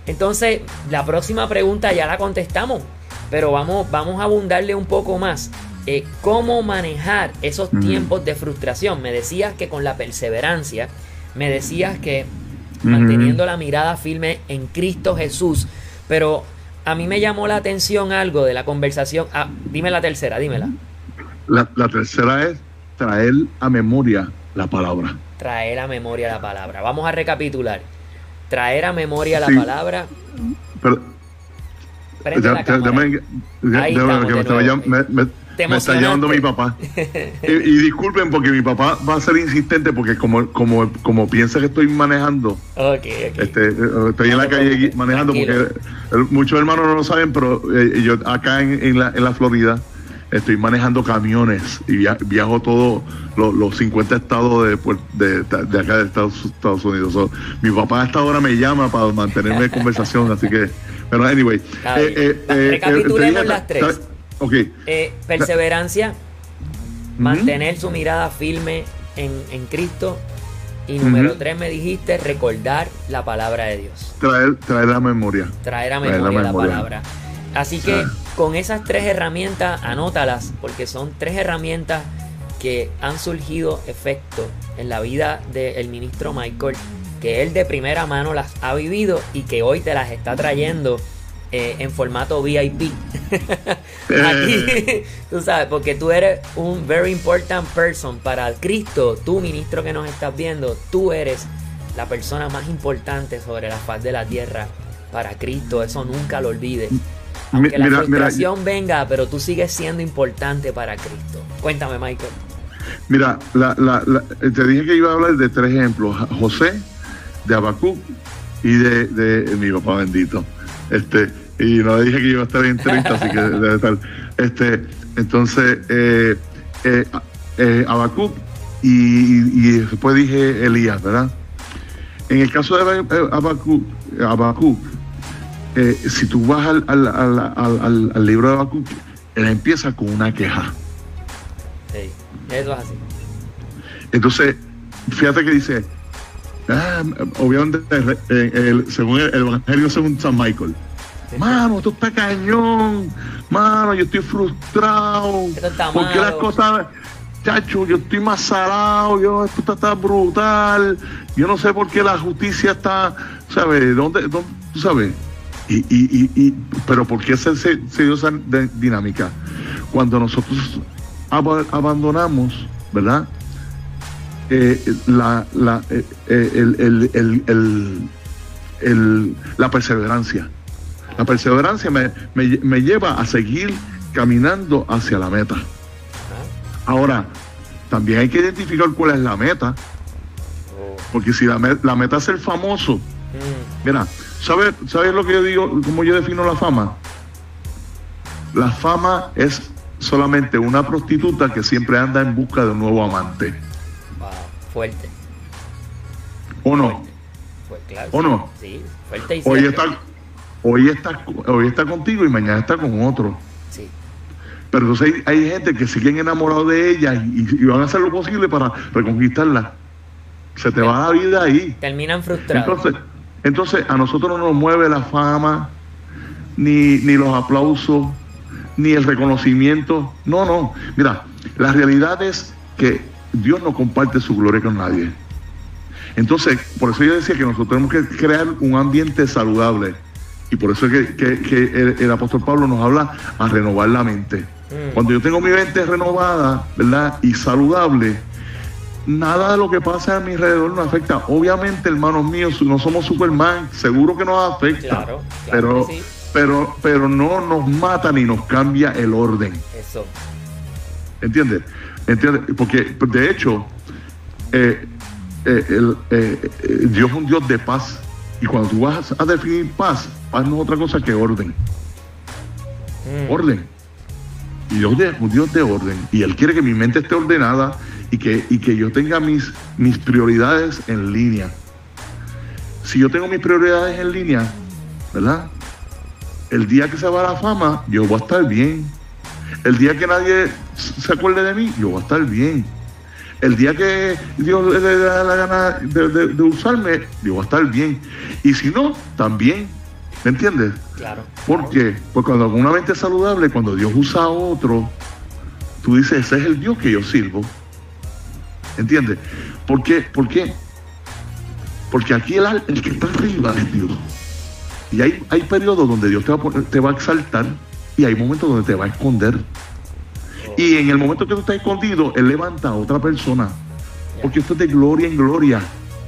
Entonces, la próxima pregunta ya la contestamos. Pero vamos, vamos a abundarle un poco más. Eh, ¿Cómo manejar esos tiempos de frustración? Me decías que con la perseverancia, me decías que manteniendo la mirada firme en Cristo Jesús. Pero a mí me llamó la atención algo de la conversación. Ah, dime la tercera, dímela.
La, tercera es traer a memoria la palabra.
Traer a memoria la palabra. Vamos a recapitular. Traer a memoria la palabra. Pero,
me, está llamando mi papá. y, disculpen porque mi papá va a ser insistente porque como como como piensa que estoy manejando. Este, estoy en la calle manejando porque muchos hermanos no lo saben, pero eh, yo acá en, la, en la Florida estoy manejando camiones y viajo todos los, 50 estados de, de, acá de Estados, Unidos. mi papá a esta hora me llama para mantenerme en conversación, así que, pero anyway.
Eh, eh, eh, Recapitulemos las tres. perseverancia, mantener su mirada firme en, en Cristo. Y número tres me dijiste recordar la palabra de Dios.
Traer, traer la memoria.
Traer a memoria, la, palabra. Así que con esas tres herramientas, anótalas, porque son tres herramientas que han surgido efecto en la vida del ministro Michael, que él de primera mano las ha vivido y que hoy te las está trayendo eh, en formato VIP. Aquí, tú sabes, porque tú eres un very important person para Cristo, tú ministro que nos estás viendo, tú eres la persona más importante sobre la faz de la tierra para Cristo, eso nunca lo olvides. Aunque la frustración venga, pero tú sigues siendo importante para Cristo. Cuéntame, Michael.
Mira, te dije que iba a hablar de tres ejemplos: José, de Abacú y de, mi papá bendito. Este, y no le dije que iba a estar en entrevista, así que debe estar. Este, entonces, eh, eh, eh y, después dije Elías, ¿verdad? En el caso de Abacú, Abacú eh, si tú vas al, al, libro de Habacuc, él empieza con una queja.
Sí, eso es así.
Entonces, fíjate que dice, ah, obviamente, eh, según el, Evangelio según San Michael, mano, esto está cañón, mano, yo estoy frustrado, porque las cosas, chacho, yo estoy más salado, yo, esto está, brutal, yo no sé por qué la justicia está, ¿sabes? ¿Dónde, dónde tú sabes? Y, y, y, pero ¿por qué se, se, dio esa dinámica? Cuando nosotros abandonamos, ¿verdad? Eh, la, la, eh, eh, el, el, el, la perseverancia. La perseverancia me, me, me, lleva a seguir caminando hacia la meta. Ahora, también hay que identificar cuál es la meta. Porque si la, la meta es ser famoso, mm. mira, ¿Sabes sabe lo que yo digo, cómo yo defino la fama? La fama es solamente una prostituta que siempre anda en busca de un nuevo amante.
Wow, fuerte.
¿O no? ¿O no?
Sí, fuerte y
hoy está, hoy está, hoy está contigo y mañana está con otro.
Sí.
Pero entonces hay, gente que siguen enamorados de ella y, van a hacer lo posible para reconquistarla. Se te va la vida ahí.
Terminan frustrados.
Entonces, entonces a nosotros no nos mueve la fama, ni, ni los aplausos, ni el reconocimiento. No, no. Mira, la realidad es que Dios no comparte su gloria con nadie. Entonces, por eso yo decía que nosotros tenemos que crear un ambiente saludable. Y por eso es que, el, apóstol Pablo nos habla a renovar la mente. Mm. Cuando yo tengo mi mente renovada, ¿verdad? Y saludable, nada de lo que pasa a mi alrededor nos afecta. Obviamente, hermanos míos, no somos Superman, seguro que nos afecta. Claro, pero, pero, pero no nos mata ni nos cambia el orden.
Eso.
¿Entiendes? ¿Entiendes? Porque, de hecho, eh, eh, el, eh, eh, Dios es un Dios de paz. Y cuando tú vas a definir paz, paz no es otra cosa que orden. Mm. Orden. Y Dios es un Dios de orden. Y Él quiere que mi mente esté ordenada y que, y que yo tenga mis, mis prioridades en línea. Si yo tengo mis prioridades en línea, ¿verdad? El día que se va la fama, yo voy a estar bien. El día que nadie se acuerde de mí, yo voy a estar bien el día que Dios le da la gana de, usarme, yo voy a estar bien. Y si no, también. ¿Me entiendes?
Claro.
¿Por qué? Porque cuando una mente saludable, cuando Dios usa a otro, tú dices, ese es el Dios que yo sirvo. ¿Entiendes? ¿Por qué? ¿Por qué? Porque aquí el, el que está arriba es Dios. Y hay, hay periodos donde Dios te va, te va a exaltar y hay momentos donde te va a esconder. Y en el momento que tú estás escondido, Él levanta a otra persona. Porque esto es de gloria en gloria.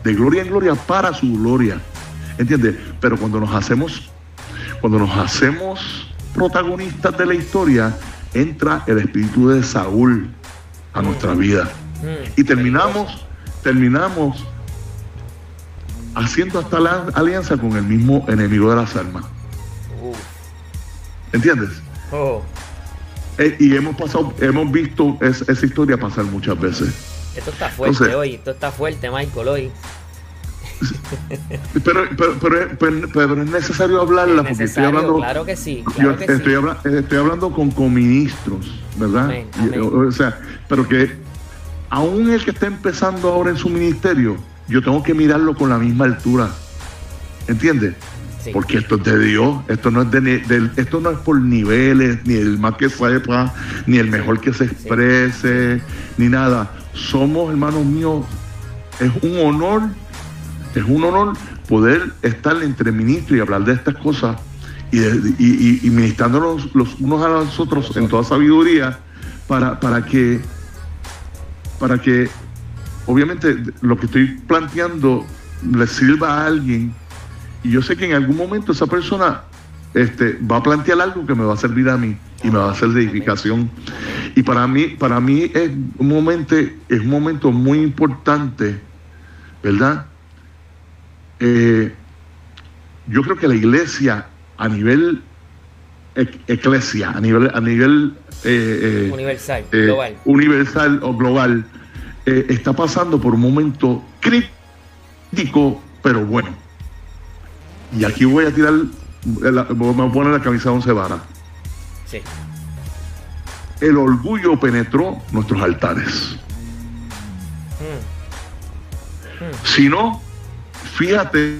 De gloria en gloria para su gloria. ¿Entiendes? Pero cuando nos hacemos, cuando nos hacemos protagonistas de la historia, entra el espíritu de Saúl a nuestra vida. Mm. Y terminamos, terminamos haciendo hasta la alianza con el mismo enemigo de las almas. ¿Entiendes? Oh. Eh, y hemos pasado, hemos visto esa historia pasar muchas veces.
Esto está fuerte hoy, esto está fuerte, Michael, hoy.
Pero, pero, pero, es necesario hablarla porque estoy hablando.
Claro que sí.
estoy, hablando con, con ministros, ¿verdad? O, sea, pero que aún el que está empezando ahora en su ministerio, yo tengo que mirarlo con la misma altura. ¿Entiendes? Porque esto es de Dios, esto no es de, esto no es por niveles, ni el más que sepa, ni el mejor que se exprese, ni nada. Somos, hermanos míos, es un honor, es un honor poder estar entre ministros y hablar de estas cosas y, y, ministrándonos los unos a los otros en toda sabiduría para, para que para que obviamente lo que estoy planteando le sirva a alguien y yo sé que en algún momento esa persona este, va a plantear algo que me va a servir a mí y me va a hacer de edificación. Y para mí, para mí es un momento, es un momento muy importante, ¿verdad? Eh, yo creo que la iglesia a nivel eclesia, a nivel, a nivel
eh, eh, universal, global.
universal o global, está pasando por un momento crítico, pero bueno. Y aquí voy a tirar, me voy a poner la camisa de once varas.
Sí.
El orgullo penetró nuestros altares. Mm. Mm. Si no, fíjate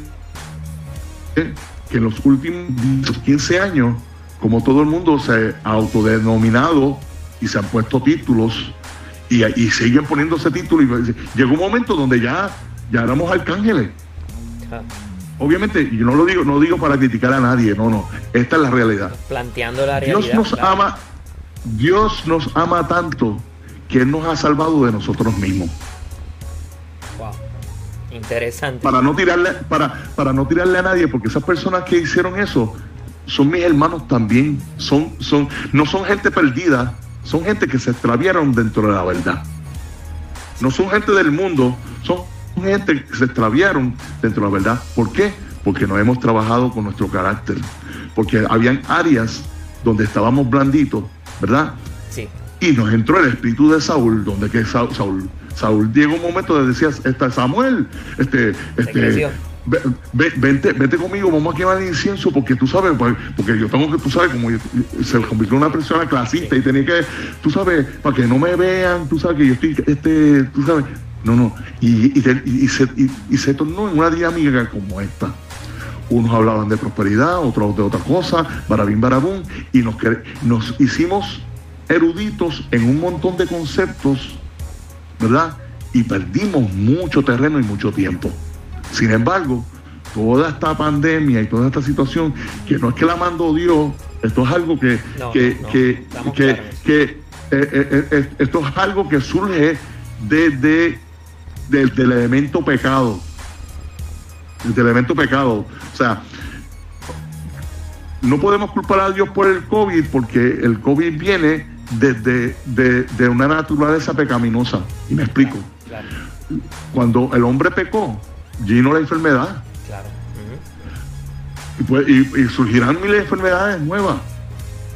que en los últimos 15 años, como todo el mundo se ha autodenominado y se han puesto títulos y, y siguen poniéndose títulos, y llegó un momento donde ya, ya éramos arcángeles. Obviamente yo no lo digo, no digo para criticar a nadie, no, no, esta es la realidad.
Planteando la realidad.
Dios nos ama, Dios nos ama tanto que Él nos ha salvado de nosotros mismos.
Wow. Interesante.
Para no tirarle, para, para no tirarle a nadie, porque esas personas que hicieron eso son mis hermanos también. Son, son, no son gente perdida, son gente que se extraviaron dentro de la verdad. No son gente del mundo, son gente que se extraviaron dentro de la verdad. ¿Por qué? Porque no hemos trabajado con nuestro carácter. Porque habían áreas donde estábamos blanditos, ¿verdad?
Sí.
Y nos entró el espíritu de Saúl, donde que Saúl, Saúl, Saúl llegó un momento de decía, este Samuel, este, este, ve- ve- vente, vete conmigo, vamos a quemar el incienso, porque tú sabes, pues, porque yo tengo que, tú sabes, como yo- se convirtió en una persona clasista y tenía que, tú sabes, para que no me vean, tú sabes que yo estoy, este, tú sabes, no, no, y, y, y- se, y- se tornó en una dinámica como esta. Unos hablaban de prosperidad, otros de otra cosa, barabín, barabún, y nos, nos hicimos eruditos en un montón de conceptos, ¿verdad? Y perdimos mucho terreno y mucho tiempo. Sin embargo, toda esta pandemia y toda esta situación, que no es que la mandó Dios, esto es algo que,
No,
que,
no,
que, que, eh, eh, eh, esto es algo que surge desde del elemento pecado. Del elemento pecado. O sea, no podemos culpar a Dios por el COVID porque el COVID viene desde de, de una naturaleza pecaminosa. Y me explico.
Claro,
Cuando el hombre pecó, vino la enfermedad.
claro.
Y, pues- y- y surgirán miles de enfermedades nuevas.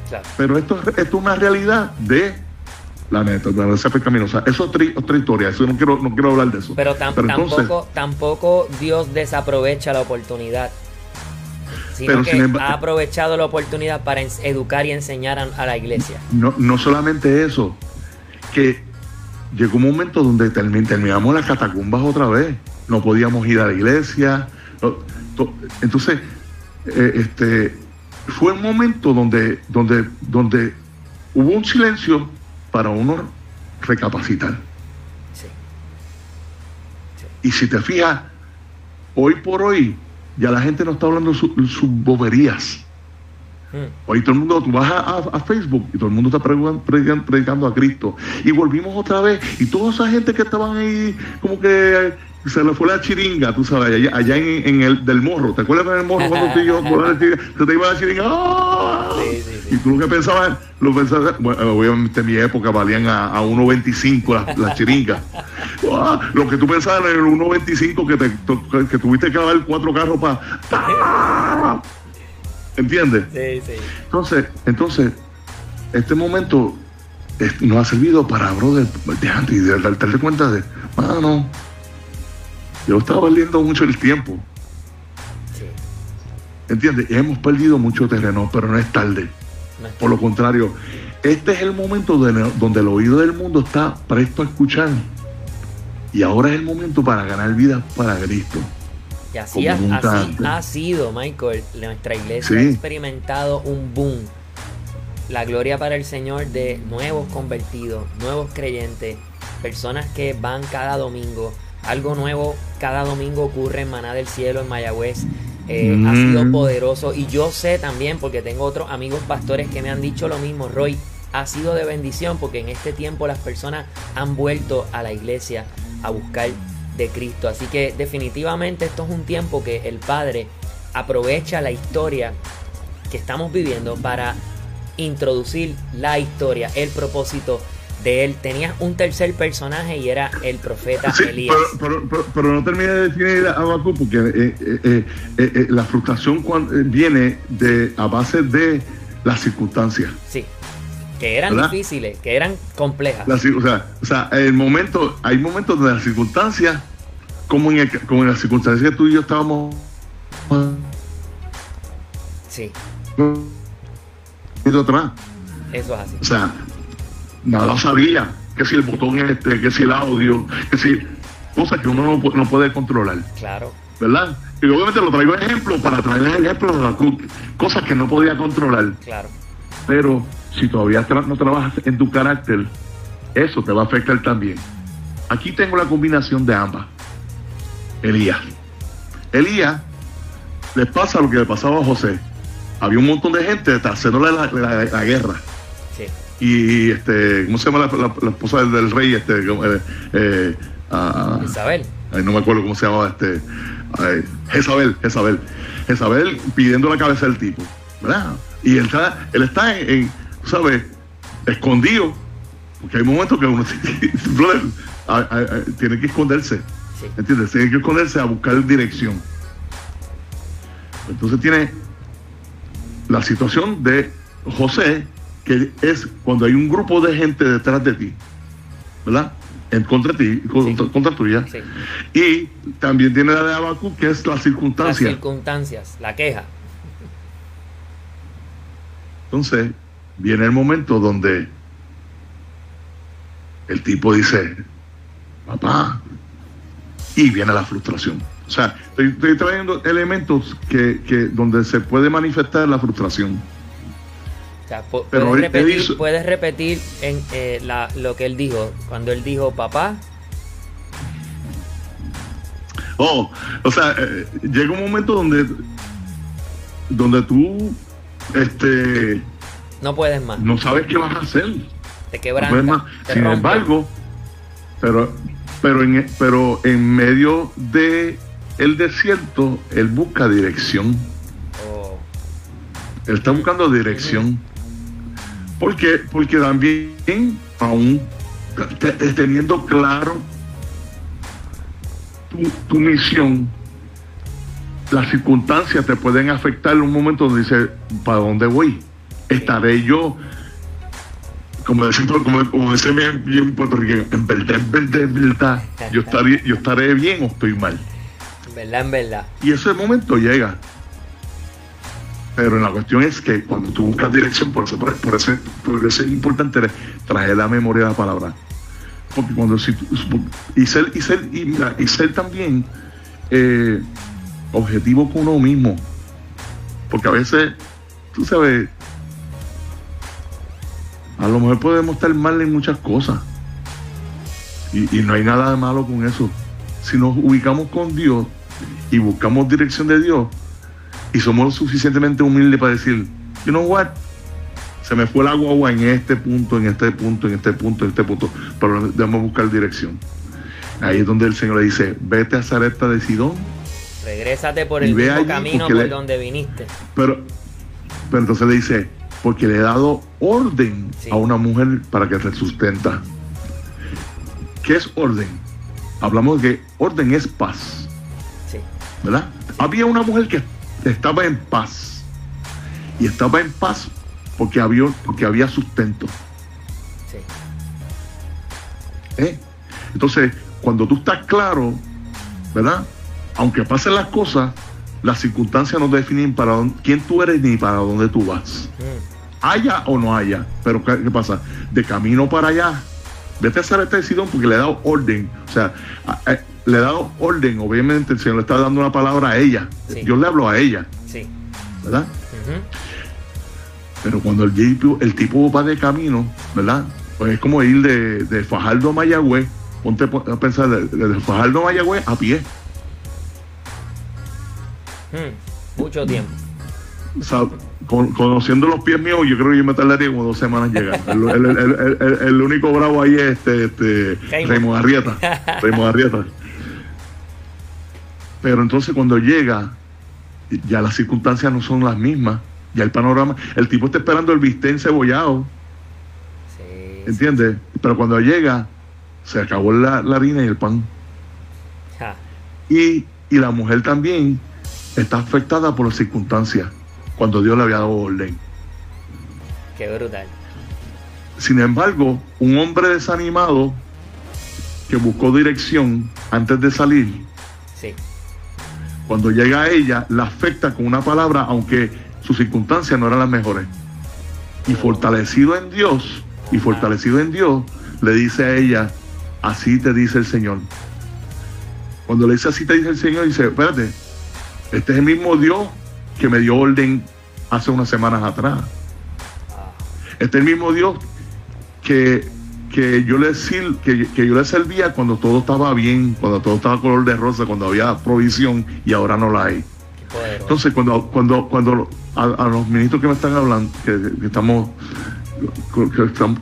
claro.
Pero esto, es- esto es una realidad de la naturaleza pecaminosa. Eso es otra, otra historia. Eso no quiero, no quiero hablar de eso.
Pero, tam-
entonces-
tampoco, tampoco Dios desaprovecha la oportunidad. Sino
Pero
que
sin
ha aprovechado la oportunidad para educar y enseñar a, a la iglesia.
No, no solamente eso, que llegó un momento donde termi- terminamos las catacumbas otra vez. No podíamos ir a la iglesia. no- to- entonces, eh, este, fue un momento donde, donde, donde hubo un silencio para uno recapacitar.
Sí.
Y si te fijas, hoy por hoy, ya la gente no está hablando sus sus boberías.
Mm,
Hoy todo el mundo, tú vas a, a- a Facebook y todo el mundo está predican- predican- predicando a Cristo. Y volvimos otra vez. Y toda esa gente que estaban ahí, como que se le fue la chiringa, tú sabes, allá, allá en, en el del morro. ¿Te acuerdas del morro cuando tú y yo se te iba la chiringa? ¡ah!
Sí, sí, sí.
Y tú lo que pensabas, lo pensabas, bueno, obviamente en mi época valían a, a 1.25 las, las chiringas. ¡Ah! Lo que tú pensabas en el 1.25 que, te, que tuviste que dar cuatro carros para... ¿Entiendes?
Sí, sí.
Entonces, entonces, este momento nos ha servido para, brother, de antes y de darte cuenta de, mano, yo estaba perdiendo mucho el tiempo,
sí.
¿entiendes? Hemos perdido mucho terreno, pero no es tarde.
No
Por lo contrario, este es el momento de- donde el oído del mundo está presto a escuchar. Y ahora es el momento para ganar vidas para Cristo.
Y así, ha, así ha sido, Michael. Nuestra iglesia
Sí.
ha experimentado un boom. La gloria para el Señor de nuevos convertidos, nuevos creyentes, personas que van cada domingo. Algo nuevo cada domingo ocurre en Maná del Cielo, en Mayagüez. Eh, Ha
Mm.
sido poderoso. Y yo sé también, porque tengo otros amigos pastores que me han dicho lo mismo, Roy, ha sido de bendición porque en este tiempo las personas han vuelto a la iglesia a buscar de Cristo. Así que definitivamente esto es un tiempo que el Padre aprovecha la historia que estamos viviendo para introducir la historia, el propósito de él. Tenía un tercer personaje y era el profeta
Sí,
Elías.
pero, pero- pero- pero no termine de definir a Habacuc porque eh, eh, eh, la frustración cuan- eh, viene de a base de las circunstancias.
Sí, que eran
¿Verdad?
difíciles, que eran complejas.
O, sea, o sea, el momento, hay momentos de las circunstancias, como en, el- como en las circunstancias que tú y yo estábamos
Sí, eso es así.
O sea, nada sabía que si el botón este, que si el audio, que si cosas que uno no, pu- no puede controlar.
Claro,
¿verdad? Y obviamente lo traigo de ejemplo para traerles ejemplos de la cruz, cosas que no podía controlar.
claro.
Pero si todavía tra- no trabajas en tu carácter, eso te va a afectar también. Aquí tengo la combinación de ambas. Elías. Elías les pasa lo que le pasaba a José. Había un montón de gente haciéndole la, la- la guerra. Y este, ¿cómo se llama la, la- la esposa del, del rey? Este, ¿Cómo, eh, eh, ah,
Isabel.
Ay, no me acuerdo cómo se llamaba este. ay, Jezabel, Jezabel. Jezabel pidiendo la cabeza del tipo, ¿verdad? Y él está, él está en, en, ¿sabes? Escondido. Porque hay momentos que uno tiene que esconderse.
Sí,
¿Entiendes? Tiene que esconderse a buscar dirección. Entonces tiene la situación de José, que es cuando hay un grupo de gente detrás de ti, ¿verdad? En contra de ti, contra,
Sí.
contra tuya.
Sí.
Y también tiene la de Habacuc, que es la
Las
circunstancia.
circunstancias, la queja.
Entonces, viene el momento donde el tipo dice, papá, y viene la frustración. O sea, estoy, estoy trayendo elementos que, que donde se puede manifestar la frustración.
O sea, pu-
Pero
puedes,
él
repetir,
hizo-
puedes repetir en eh, la, lo que él dijo. Cuando él dijo, papá,
Oh, o sea, eh, llega un momento donde, donde tú este,
no puedes más.
no sabes qué vas a hacer.
Te
No puedes
quebranta.
más.
te
Sin
rompe.
embargo, pero, pero, en, pero en medio de el desierto, él busca dirección.
Oh,
Él está buscando dirección. Porque, porque también, aún te- te- teniendo claro tu, tu misión, las circunstancias te pueden afectar en un momento donde dices, ¿para dónde voy? ¿Estaré yo? Como dicen, como, como bien, bien puertorriqueño, en verdad, en verdad, en verdad, yo estaré, yo estaré bien o estoy mal.
en verdad, en verdad.
Y ese momento llega. Pero la cuestión es que cuando tú buscas dirección, por eso, por, por por eso es importante traer la memoria de la palabra. Porque cuando si y ser, y ser, y mira, y ser también eh, objetivo con uno mismo. Porque a veces, tú sabes, a lo mejor podemos estar mal en muchas cosas. Y, y no hay nada de malo con eso. Si nos ubicamos con Dios y buscamos dirección de Dios y somos lo suficientemente humildes para decir, you know what, se me fue el agua en este punto, en este punto, en este punto, en este punto, pero debemos buscar dirección. Ahí es donde el Señor le dice, vete a Zareta de Sidón,
Regrésate por el mismo camino por
le-
donde viniste.
pero, pero entonces le dice, porque le he dado orden
Sí.
a una mujer para que te sustenta. ¿Qué es orden? Hablamos de que orden es paz.
Sí.
¿verdad? Había una mujer que estaba en paz. Y estaba en paz porque había, porque había sustento.
Sí.
¿eh? Entonces, cuando tú estás claro, ¿verdad? Aunque pasen las cosas, las circunstancias no definen para dónde- quién tú eres ni para dónde tú vas.
Mm,
Haya o no haya. Pero ¿qué, qué pasa? De camino para allá, vete a hacer este Sidón porque le he dado orden. O sea, a- a- le he dado orden. Obviamente el Señor le está dando una palabra a ella.
Sí.
Yo le hablo a ella,
sí.
¿verdad? Pero cuando el tipo, el tipo va de camino, ¿verdad? Pues es como ir de, de Fajardo a Mayagüez. Ponte a pensar, de, de Fajardo a Mayagüez a pie.
Mm, Mucho tiempo.
O sea, con- conociendo los pies míos, yo creo que yo me tardaría como dos semanas llegar. El, el- el- el- el- el único bravo ahí es este, este.
Raymond
Arrieta. Raymond Arrieta. Pero entonces cuando llega, ya las circunstancias no son las mismas. Ya el panorama, el tipo está esperando el bistec cebollado.
Sí. sí.
¿Entiendes? Pero cuando llega, se acabó la, la harina y el pan.
Ja.
Y, y la mujer también está afectada por las circunstancias, cuando Dios le había dado orden.
Qué brutal.
Sin embargo, un hombre desanimado que buscó dirección antes de salir,
Sí.
Cuando llega a ella, la afecta con una palabra, aunque sus circunstancias no eran las mejores. Y fortalecido en Dios, y fortalecido en Dios, le dice a ella, así te dice el Señor. Cuando le dice así te dice el Señor, dice, espérate, este es el mismo Dios que me dio orden hace unas semanas atrás. Este es el mismo Dios que, que, yo le, sil- que, que yo le servía cuando todo estaba bien, cuando todo estaba color de rosa, cuando había provisión y ahora no la hay. Entonces, cuando, cuando, cuando a, los ministros que me están hablando, que, estamos,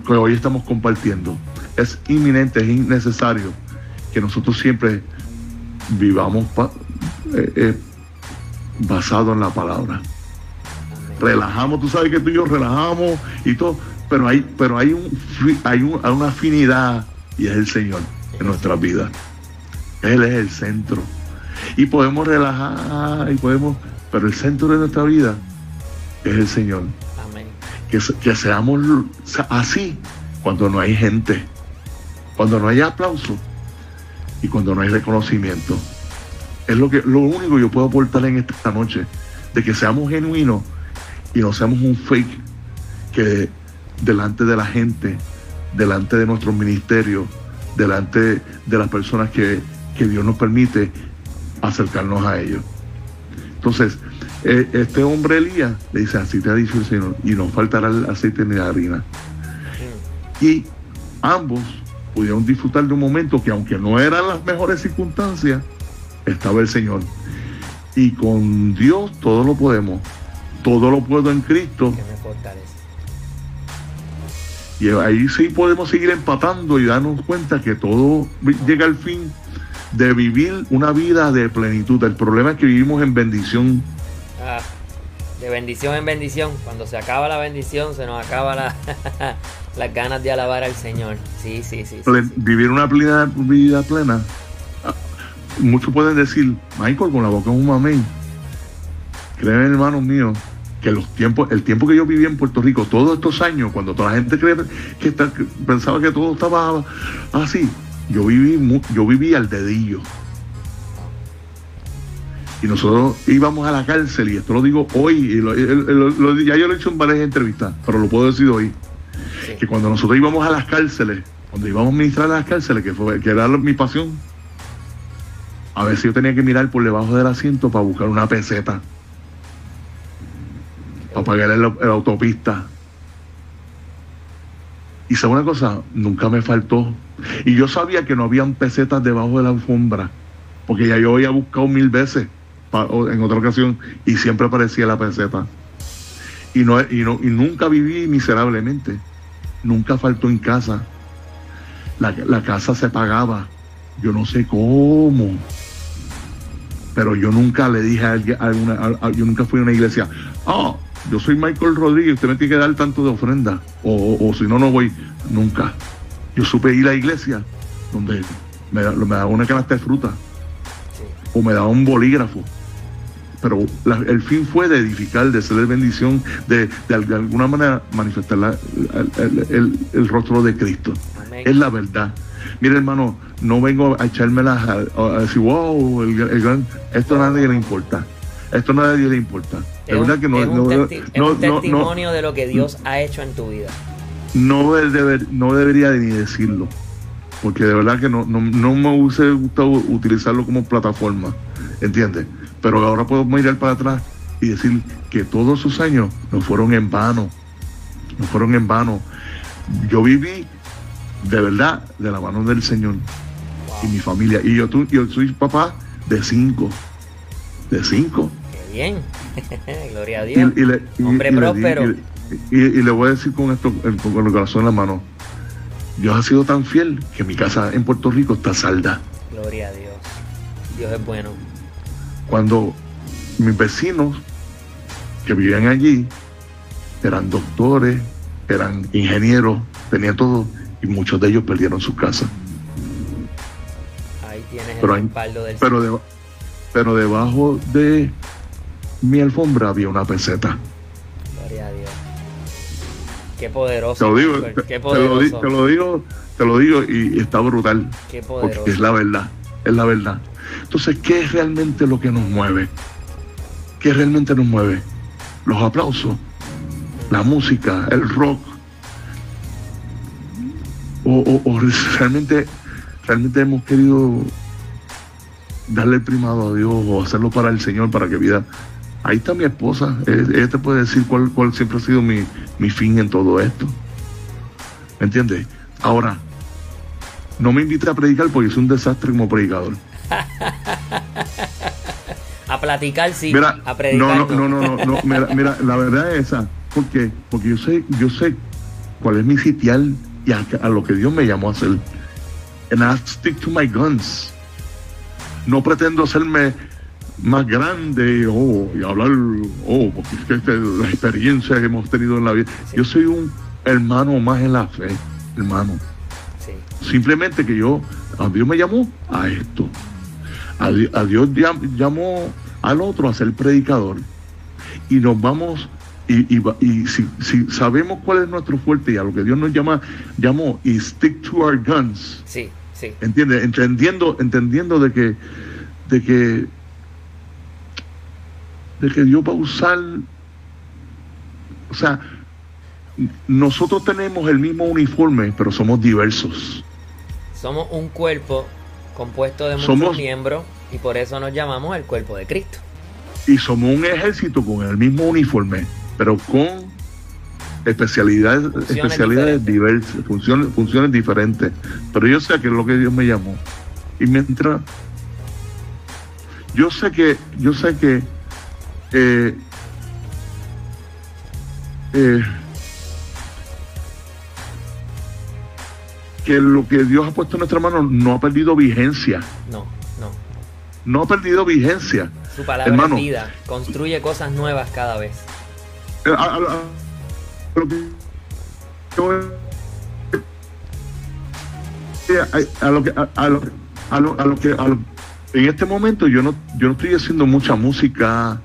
que, hoy estamos compartiendo, es inminente, es innecesario que nosotros siempre vivamos pa- eh, eh, basado en la palabra relajamos, tú sabes que tú y yo relajamos y todo, pero hay, pero hay, un, hay, un- hay una afinidad y es el Señor en nuestras vidas. Él es el centro. Y podemos relajar y podemos, pero el centro de nuestra vida es el Señor.
Amén.
que, que seamos así cuando no hay gente, cuando no hay aplauso y cuando no hay reconocimiento. Es lo, que, lo único que yo puedo aportar en esta noche, de que seamos genuinos y no seamos un fake que delante de la gente, delante de nuestros ministerios, delante de las personas que, Dios nos permite acercarnos a ellos. Entonces, eh, este hombre Elías le dice, así te ha dicho el Señor, y no faltará el aceite ni la harina. Y ambos pudieron disfrutar de un momento que aunque no eran las mejores circunstancias, estaba el Señor. Y con Dios todo lo podemos. Todo lo puedo en Cristo. Y ahí sí podemos seguir empatando y darnos cuenta que todo llega al fin de vivir una vida de plenitud. El problema es que vivimos en bendición.
Ah, de bendición en bendición. Cuando se acaba la bendición, se nos acaba la, las ganas de alabar al Señor. Sí, sí, sí.
Vivir una vida plena. Ah, muchos pueden decir, Michael, con la boca es un mamey. Créeme, hermanos míos, que los tiempos, el tiempo que yo viví en Puerto Rico, todos estos años, cuando toda la gente cree que, pensaba que todo estaba así, yo viví, yo viví al dedillo. Y nosotros íbamos a la cárcel, y esto lo digo hoy, y ya yo lo he hecho en varias entrevistas, pero lo puedo decir hoy que cuando nosotros íbamos a las cárceles, cuando íbamos a ministrar a las cárceles, que, fue, que era mi pasión, a si yo tenía que mirar por debajo del asiento para buscar una peseta, para pagar el, autopista. Y sabe una cosa, nunca me faltó. Y yo sabía que no habían pesetas debajo de la alfombra, porque ya yo había buscado mil veces en otra ocasión y siempre aparecía la peseta. Y, no, y, no, y nunca viví miserablemente nunca faltó en casa. La, casa se pagaba. Yo no sé cómo. Pero yo nunca le dije a alguien, yo nunca fui a una iglesia, ah, yo soy Michael Rodríguez, usted me tiene que dar tanto de ofrenda. O, si no, no voy. Nunca. Yo supe ir a la iglesia donde me, me daba una canasta de fruta. O me daba un bolígrafo pero el fin fue de edificar, de ser de bendición, de, de, alguna manera manifestar el, rostro de Cristo. Es la verdad. Mire, hermano, no vengo a echármela a, a, decir, wow, el, gran, esto a nadie le importa. Esto a nadie le importa.
Es un, verdad que no, un, testimonio de lo que Dios ha hecho en tu vida.
No, deber, no debería ni decirlo, porque de verdad que no, no, no me hubiese gustado utilizarlo como plataforma, ¿entiendes? Pero ahora puedo mirar para atrás y decir que todos sus años no fueron en vano. No fueron en vano. Yo viví de verdad de la mano del Señor y mi familia. Y yo, yo soy papá de cinco. De cinco.
Bien. Gloria a Dios. Hombre próspero.
Y, le voy a decir con esto, con el corazón en la mano. Dios ha sido tan fiel que mi casa en Puerto Rico está salda.
Gloria a Dios. Dios es bueno
cuando mis vecinos que vivían allí eran doctores, eran ingenieros, tenían todo, y muchos de ellos perdieron su casa.
Ahí tienes el respaldo del
pero, pero debajo de mi alfombra había una peseta.
Gloria a Dios. Qué poderoso.
Te lo digo, Qué poderoso. Te, lo, digo, te lo digo y está brutal. Qué poderoso. Porque es la verdad, es la verdad. Entonces, ¿qué es realmente lo que nos mueve? ¿Qué realmente nos mueve? Los aplausos, la música, el rock. O, realmente, realmente hemos querido darle primado a Dios o hacerlo para el Señor, para que vida. Ahí está mi esposa. Ella te puede decir cuál, cuál siempre ha sido mi, mi fin en todo esto. ¿Me entiendes? Ahora, no me invite a predicar porque es un desastre como predicador.
a platicar sí,
a predicar. No, no, no, no, mira, la verdad es esa. ¿Por qué? Porque yo sé, yo sé cuál es mi sitial y a, lo que Dios me llamó a hacer. And I stick to my guns. No pretendo hacerme más grande oh, y hablar, oh, porque es que la experiencia que hemos tenido en la vida. Yo soy un hermano más en la fe, hermano. Simplemente que yo, a Dios me llamó a esto. A, Dios llamó al otro a ser predicador. Y nos vamos y, y, si, si, sabemos cuál es nuestro fuerte y a lo que Dios nos llama, llamó y stick to our guns.
Sí, sí.
¿Entiendes? Entendiendo, entendiendo de que, de que, de que Dios va a usar, o sea, nosotros tenemos el mismo uniforme, pero somos diversos.
Somos un cuerpo compuesto de muchos miembros y por eso nos llamamos el cuerpo de Cristo.
Y somos un ejército con el mismo uniforme pero con especialidades, especialidades diversas, funciones, funciones diferentes. Pero yo sé que es lo que Dios me llamó. Y mientras yo sé que, yo sé que eh, eh, que lo que Dios ha puesto en nuestra mano no ha perdido vigencia.
No, no.
No ha perdido vigencia.
Su palabra vida, construye cosas nuevas cada vez a,
lo que a, lo, que en este momento yo no yo no estoy haciendo mucha música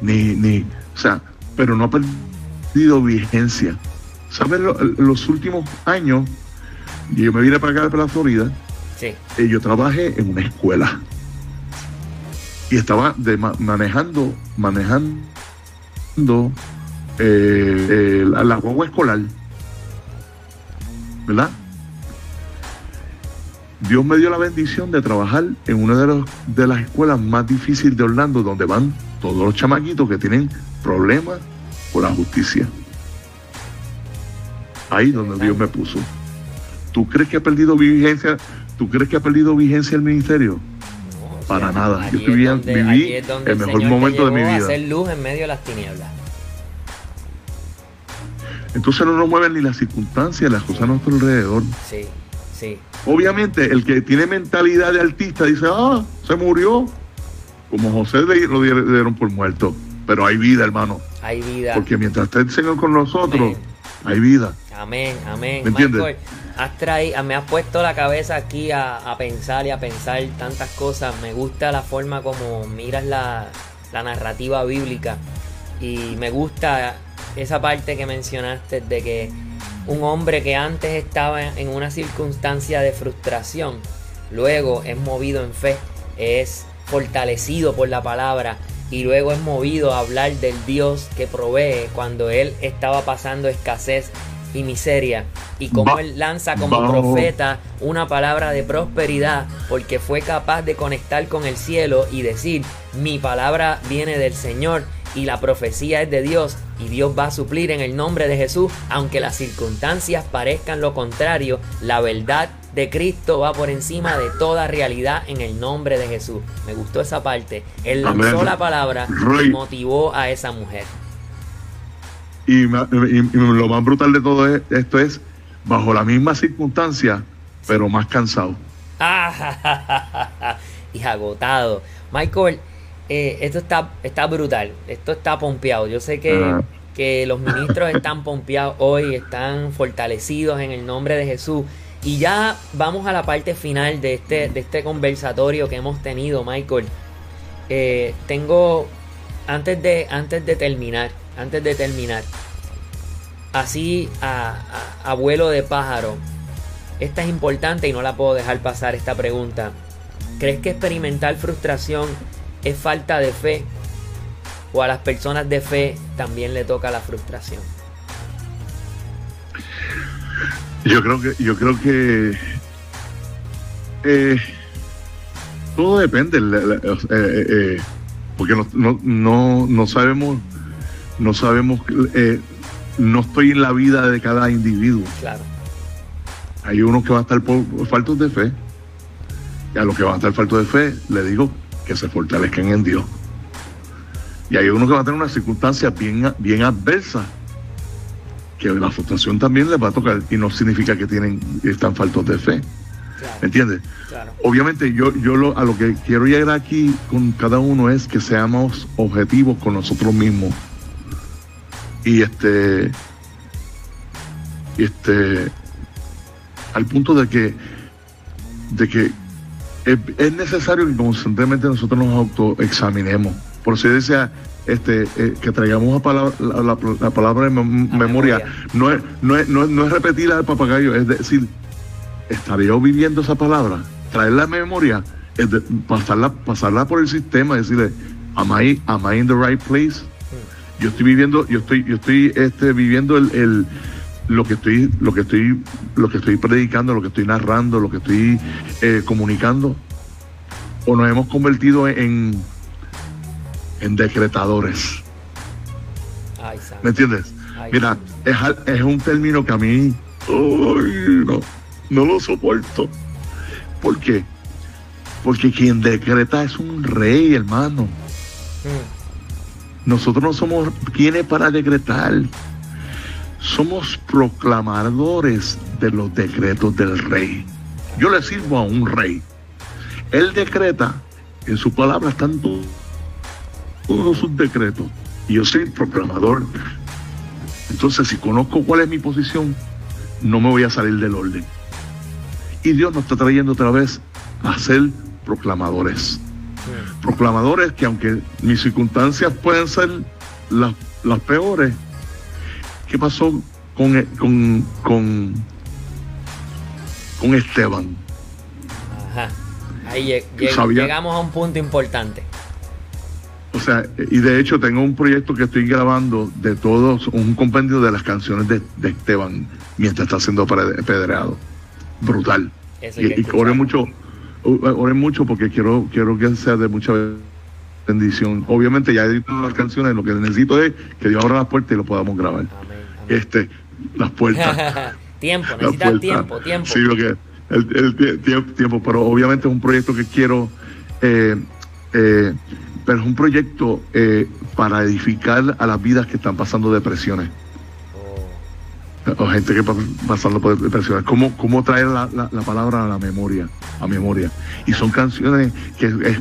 ni ni o sea pero no ha perdido vigencia sabes los últimos años yo me vine para acá para la Florida sí. y yo trabajé en una escuela y estaba de, manejando manejando eh, la guagua escolar, ¿verdad? Dios me dio la bendición de trabajar en una de, los, de las escuelas más difíciles de Orlando, donde van todos los chamaquitos que tienen problemas con la justicia. Ahí donde Dios me puso. ¿Tú crees que ha perdido vigencia? ¿Tú crees que ha perdido vigencia el ministerio? Para nada. Yo viví, el mejor momento de mi vida.
hacer luz en medio de las tinieblas.
Entonces no nos mueven ni las circunstancias, las cosas a nuestro alrededor.
Sí, sí.
Obviamente, el que tiene mentalidad de artista dice, ah, se murió. Como José lo dieron por muerto. Pero hay vida, hermano.
Hay vida.
Porque mientras esté el Señor con nosotros, hay vida.
Amén, amén. ¿Me entiendes? has traído, me has puesto la cabeza aquí a, pensar y a pensar tantas cosas. Me gusta la forma como miras la, la narrativa bíblica. Y me gusta esa parte que mencionaste de que un hombre que antes estaba en una circunstancia de frustración, luego es movido en fe, es fortalecido por la palabra y luego es movido a hablar del Dios que provee cuando él estaba pasando escasez y miseria y como él lanza como profeta una palabra de prosperidad porque fue capaz de conectar con el cielo y decir mi palabra viene del Señor y la profecía es de Dios y Dios va a suplir en el nombre de Jesús, aunque las circunstancias parezcan lo contrario, la verdad de Cristo va por encima de toda realidad en el nombre de Jesús. Me gustó esa parte. Él lanzó la palabra y motivó a esa mujer.
Y, lo más brutal de todo esto es, bajo la misma circunstancia, pero más cansado.
y agotado. Michael, eh, esto está, está brutal, esto está pompeado. Yo sé que, que los ministros están pompeados hoy, están fortalecidos en el nombre de Jesús. Y ya vamos a la parte final de este, de este conversatorio que hemos tenido, Michael. Eh, tengo, antes de, antes de terminar, antes de terminar, así a, a, vuelo de pájaro, esta es importante y no la puedo dejar pasar esta pregunta. ¿Crees que experimentar frustración es falta de fe o a las personas de fe también le toca la frustración?
Yo creo que, yo creo que eh, todo depende, eh, eh, porque no, no, no, sabemos, no sabemos, no estoy en la vida de cada individuo.
Claro.
Hay uno que va a estar por, faltos de fe, y a los que van a estar faltos de fe, le digo que se fortalezcan en Dios. Y hay uno que va a tener una circunstancia bien, bien adversa, que la frustración también les va a tocar y no significa que tienen están faltos de fe. ¿Me entiendes? Obviamente yo, yo lo, a lo que quiero llegar aquí con cada uno es que seamos objetivos con nosotros mismos. Y este, este, al punto de que, de que es, necesario que constantemente nosotros nos autoexaminemos Por eso decía este, eh, que traigamos la palabra, la, la, palabra de memoria. No, es, no, es, no, es, no es repetir al papagayo, es decir, estaré yo viviendo esa palabra, traerla a memoria, es de, pasarla, pasarla por el sistema, decirle, am I, am I in the right place? Yo estoy viviendo, yo estoy, yo estoy este, viviendo el, el lo que estoy, lo que estoy, lo que estoy predicando, lo que estoy narrando, lo que estoy eh, comunicando, o nos hemos convertido en, en decretadores. ¿Me entiendes? Mira, es, es, un término que a mí no, no lo soporto. ¿Por qué? Porque quien decreta es un rey, hermano. Mm. Nosotros no somos quienes para decretar. Somos proclamadores de los decretos del rey. Yo le sirvo a un rey. Él decreta, en su palabra están todos sus decretos. Y yo soy proclamador. Entonces, si conozco cuál es mi posición, no me voy a salir del orden. Y Dios nos está trayendo otra vez a ser proclamadores. Proclamadores que aunque mis circunstancias pueden ser las, las peores, ¿qué pasó con, con, con, con Esteban?
Ajá. Ahí llegamos a un punto importante.
O sea, y de hecho tengo un proyecto que estoy grabando de todos, un compendio de las canciones de, Esteban mientras está siendo apedreado. Brutal. y, y ore mucho, ore mucho porque quiero, quiero que sea de mucha bendición. Obviamente ya he editado las canciones, lo que necesito es que Dios abra las puertas y lo podamos grabar. Este, las puertas.
tiempo, necesitas tiempo, tiempo.
Sí, lo que el, tiempo, pero obviamente es un proyecto que quiero eh, eh, pero es un proyecto eh, para edificar a las vidas que están pasando depresiones. Oh. O gente que está pasando por depresiones. ¿Cómo, cómo traer la, palabra a la memoria? A memoria. Y son canciones que es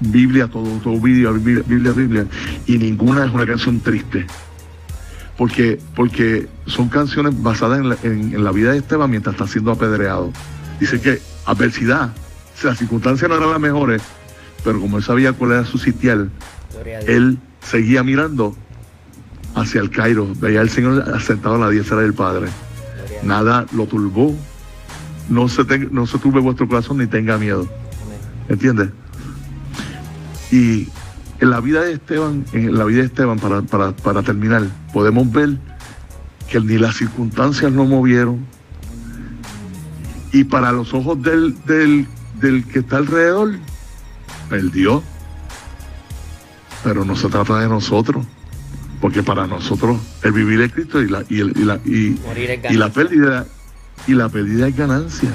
Biblia, todo, todo Biblia, Biblia, Biblia, y ninguna es una canción triste. Porque, porque son canciones basadas en la, en la vida de Esteban mientras está siendo apedreado. Dice que adversidad, si las circunstancias no eran las mejores, pero como él sabía cuál era su sitial, él seguía mirando hacia el Cairo, veía al Señor sentado a la diestra del Padre. Nada lo turbó, no se, no se turbe vuestro corazón ni tenga miedo. ¿Entiendes? Y en la vida de Esteban, en la vida de Esteban, para, para, terminar, podemos ver que ni las circunstancias lo movieron. Y para los ojos del, del, del que está alrededor, perdió. Pero no se trata de nosotros, porque para nosotros el vivir es Cristo y la, y, la, y, la pérdida y la pérdida es ganancia.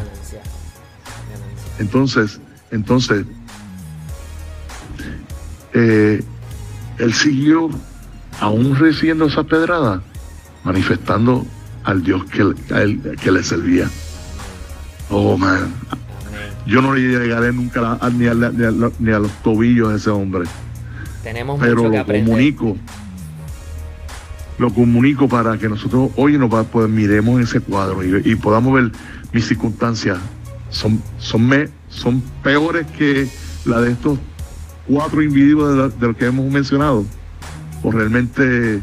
Entonces, entonces, eh, él siguió aún recibiendo esa pedrada, manifestando al Dios que, que le servía. Oh, man. Yo no le llegaré nunca ni, a, ni, a, los tobillos de ese hombre.
Tenemos
Pero
mucho que
lo comunico. Lo comunico para que nosotros hoy nos pues, miremos ese cuadro y, podamos ver mis circunstancias. Son, son, me, son peores que la de estos cuatro individuos de, los que hemos mencionado. O realmente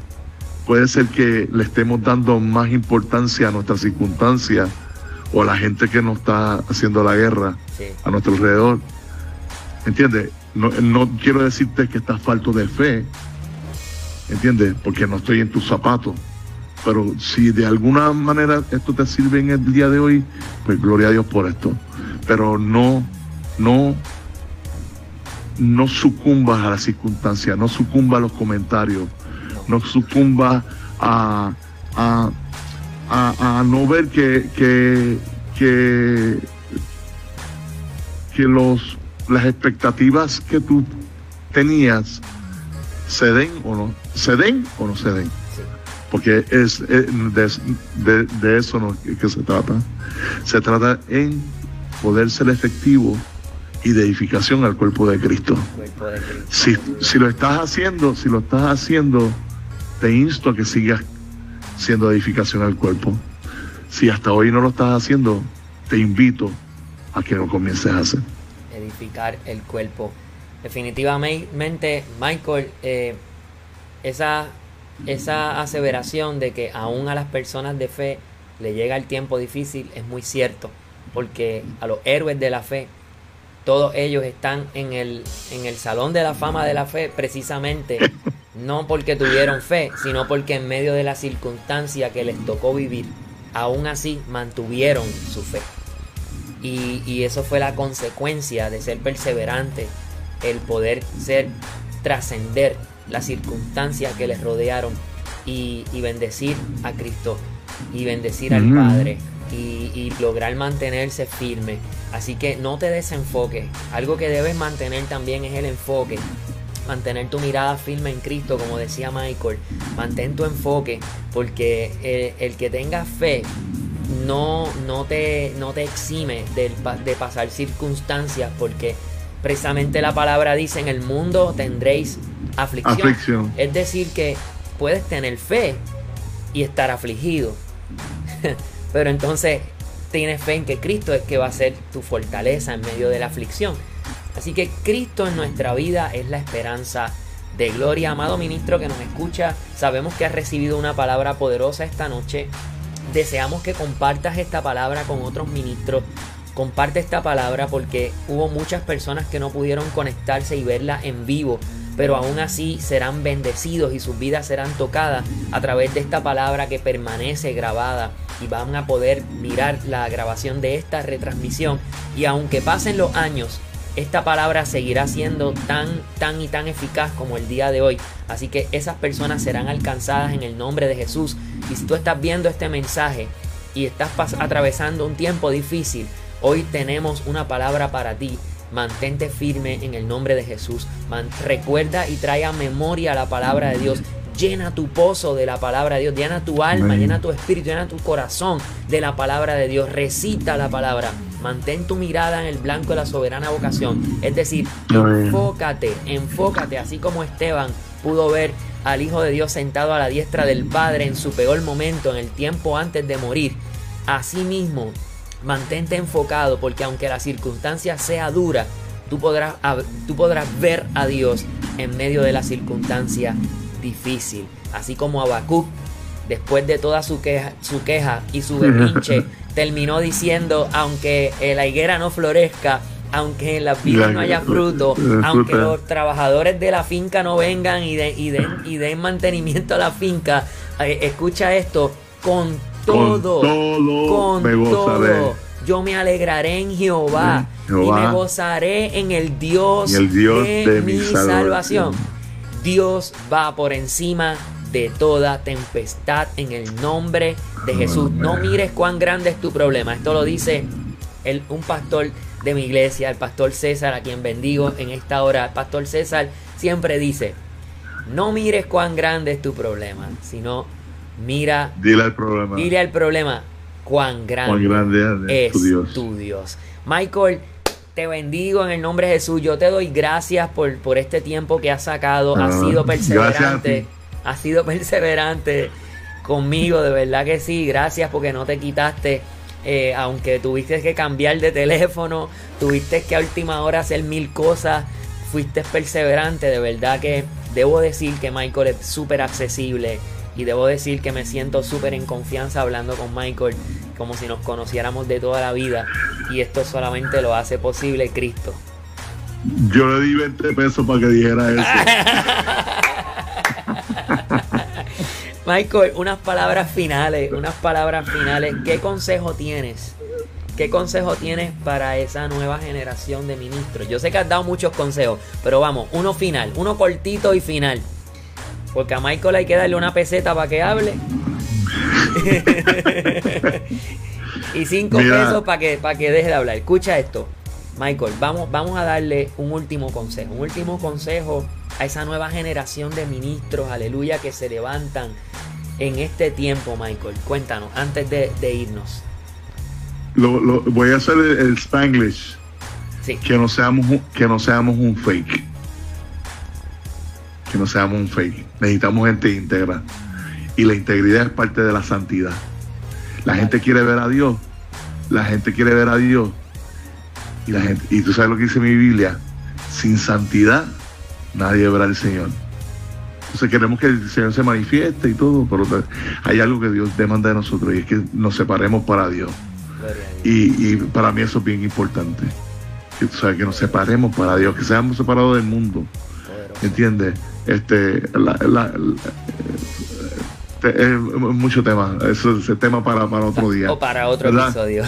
puede ser que le estemos dando más importancia a nuestras circunstancias o a la gente que nos está haciendo la guerra a nuestro alrededor. ¿Entiendes? No, no quiero decirte que estás falto de fe, ¿entiendes? Porque no estoy en tus zapatos. Pero si de alguna manera esto te sirve en el día de hoy, pues gloria a Dios por esto. Pero no, no, no sucumbas a las circunstancias, no sucumbas a los comentarios, no sucumbas a, a a, no ver que, que, que, los, las expectativas que tú tenías se den o no, se den o no se den. Porque es, de, de, eso no, que se trata. Se trata en poder ser efectivo y de edificación al cuerpo de Cristo. Si, si lo estás haciendo, si lo estás haciendo, te insto a que sigas siendo edificación al cuerpo. Si hasta hoy no lo estás haciendo, te invito a que lo comiences a hacer.
Edificar el cuerpo definitivamente, Michael, eh, esa, esa aseveración de que aún a las personas de fe le llega el tiempo difícil es muy cierto, porque a los héroes de la fe, todos ellos están en el, en el salón de la fama de la fe precisamente no porque tuvieron fe, sino porque en medio de la circunstancia que les tocó vivir, aún así mantuvieron su fe. Y, y eso fue la consecuencia de ser perseverante, el poder ser, trascender las circunstancias que les rodearon y, y bendecir a Cristo y bendecir al Padre y, y, lograr mantenerse firme. Así que no te desenfoques. Algo que debes mantener también es el enfoque. Mantener tu mirada firme en Cristo, como decía Michael. Mantén tu enfoque, porque el, el que tenga fe no, no, te, no te exime de, de pasar circunstancias, porque precisamente la palabra dice, en el mundo tendréis aflicción.
Aflicción.
Es decir, que puedes tener fe y estar afligido. Pero entonces tienes fe en que Cristo es que va a ser tu fortaleza en medio de la aflicción. Así que Cristo en nuestra vida es la esperanza de gloria. Amado ministro que nos escucha, sabemos que has recibido una palabra poderosa esta noche. Deseamos que compartas esta palabra con otros ministros. Comparte esta palabra porque hubo muchas personas que no pudieron conectarse y verla en vivo pero aún así serán bendecidos y sus vidas serán tocadas a través de esta palabra que permanece grabada y van a poder mirar la grabación de esta retransmisión y aunque pasen los años esta palabra seguirá siendo tan, tan y tan eficaz como el día de hoy. Así que esas personas serán alcanzadas en el nombre de Jesús. Y si tú estás viendo este mensaje y estás atravesando un tiempo difícil, hoy tenemos una palabra para ti mantente firme en el nombre de Jesús. recuerda y trae a memoria la palabra de Dios. Llena tu pozo de la palabra de Dios, llena tu alma, llena tu espíritu, llena tu corazón de la palabra de Dios. Recita la palabra. Mantén tu mirada en el blanco de la soberana vocación. Es decir, enfócate, enfócate, así como Esteban pudo ver al Hijo de Dios sentado a la diestra del Padre en su peor momento, en el tiempo antes de morir. Asimismo, Mantente enfocado porque aunque la circunstancia sea dura, tú podrás, tú podrás ver a Dios en medio de la circunstancia difícil. Así como Habacuc, después de toda su queja, su queja y su berrinche, terminó diciendo, aunque la higuera no florezca, aunque en las vidas no haya fruto, aunque los trabajadores de la finca no vengan y, den, y den mantenimiento a la finca, eh, escucha esto, con todo, con todo, Yo me alegraré en Jehová, y me gozaré en el Dios, de, mi salvación. Dios va por encima de toda tempestad en el nombre de Jesús. No mires cuán grande es tu problema. Esto lo dice el, un pastor de mi iglesia, el pastor César, a quien bendigo en esta hora. El pastor César siempre dice, no mires cuán grande es tu problema, sino Mira,
dile al problema.
Dile al problema cuán grande, es tu Dios. Michael, te bendigo en el nombre de Jesús. Yo te doy gracias por, por este tiempo que has sacado. has ah, sido perseverante. Has sido perseverante conmigo, de verdad que sí. Gracias porque no te quitaste. Eh, aunque tuviste que cambiar de teléfono, tuviste que a última hora hacer mil cosas, fuiste perseverante. De verdad que debo decir que Michael es súper accesible y debo decir que me siento súper en confianza hablando con Michael, como si nos conociéramos de toda la vida. Y esto solamente lo hace posible Cristo.
Yo le di 20 pesos para que dijera eso.
Michael, unas palabras finales, unas palabras finales. ¿Qué consejo tienes? ¿Qué consejo tienes para esa nueva generación de ministros? Yo sé que has dado muchos consejos, pero vamos, uno final, uno cortito y final. Porque a Michael hay que darle una peseta para que hable. y cinco pesos para que, para que deje de hablar. Escucha esto. Michael, vamos, vamos a darle un último consejo. Un último consejo a esa nueva generación de ministros, aleluya, que se levantan en este tiempo, Michael. Cuéntanos, antes de, irnos.
Lo, voy a hacer el, Spanglish. Sí. Que no seamos, que no seamos un fake no seamos un fake. Necesitamos gente íntegra. Y la integridad es parte de la santidad. La gente quiere ver a Dios. La gente quiere ver a Dios. Y la gente, y tú sabes lo que dice mi Biblia. sin santidad nadie verá al Señor. Entonces queremos que el Señor se manifieste y todo, pero hay algo que Dios demanda de nosotros y es que nos separemos para Dios. Y, para mí eso es bien importante. Que, o sea, que nos separemos para Dios, que seamos separados del mundo. ¿Entiendes? Este, la, es mucho tema, eso es tema para, para otro día.
O para otro episodio.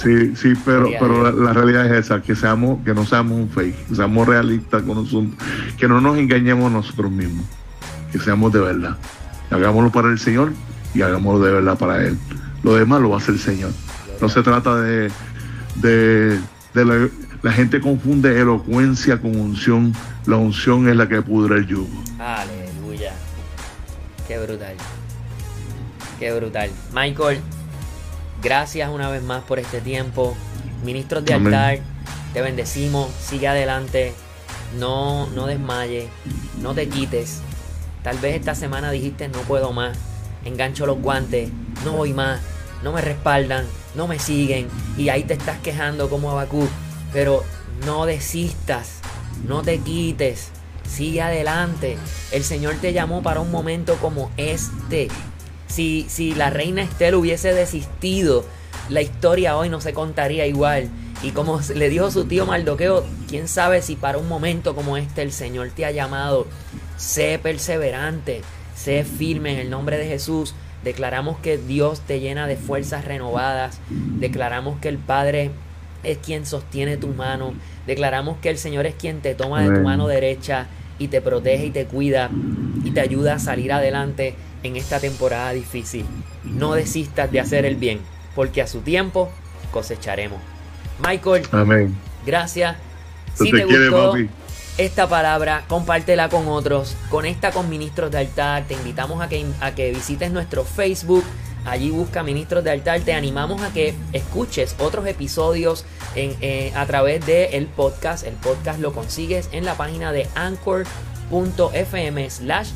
sí, sí, pero, pero la, realidad es esa, que seamos, que no seamos un fake, que seamos realistas con que no nos engañemos nosotros mismos, que seamos de verdad. Hagámoslo para el Señor y hagámoslo de verdad para Él. Lo demás lo va a hacer el Señor. No se trata de, de, la, la, gente confunde elocuencia con unción. La unción es la que pudre el yugo.
Aleluya. Qué brutal. Qué brutal. Michael, gracias una vez más por este tiempo. Ministros de altar, te bendecimos. Sigue adelante. No, no desmayes. No te quites. Tal vez esta semana dijiste no puedo más. Engancho los guantes. No voy más. No me respaldan no me siguen y ahí te estás quejando como Abacú. Pero no desistas, no te quites, sigue adelante. El Señor te llamó para un momento como este. Si, si la reina Estel hubiese desistido, la historia hoy no se contaría igual. Y como le dijo su tío Maldoqueo, quién sabe si para un momento como este el Señor te ha llamado. Sé perseverante, sé firme en el nombre de Jesús. Declaramos que Dios te llena de fuerzas renovadas. Declaramos que el Padre es quien sostiene tu mano. Declaramos que el Señor es quien te toma de tu mano derecha y te protege y te cuida y te ayuda a salir adelante en esta temporada difícil. No desistas de hacer el bien, porque a su tiempo cosecharemos. Michael, Amén. gracias. Si te, gustó, esta palabra, compártela con otros, conecta con ministros de altar, te invitamos a que, a que visites nuestro Facebook, allí busca ministros de altar, te animamos a que escuches otros episodios eh, a través del el podcast, el podcast lo consigues en la página de anchor.fm slash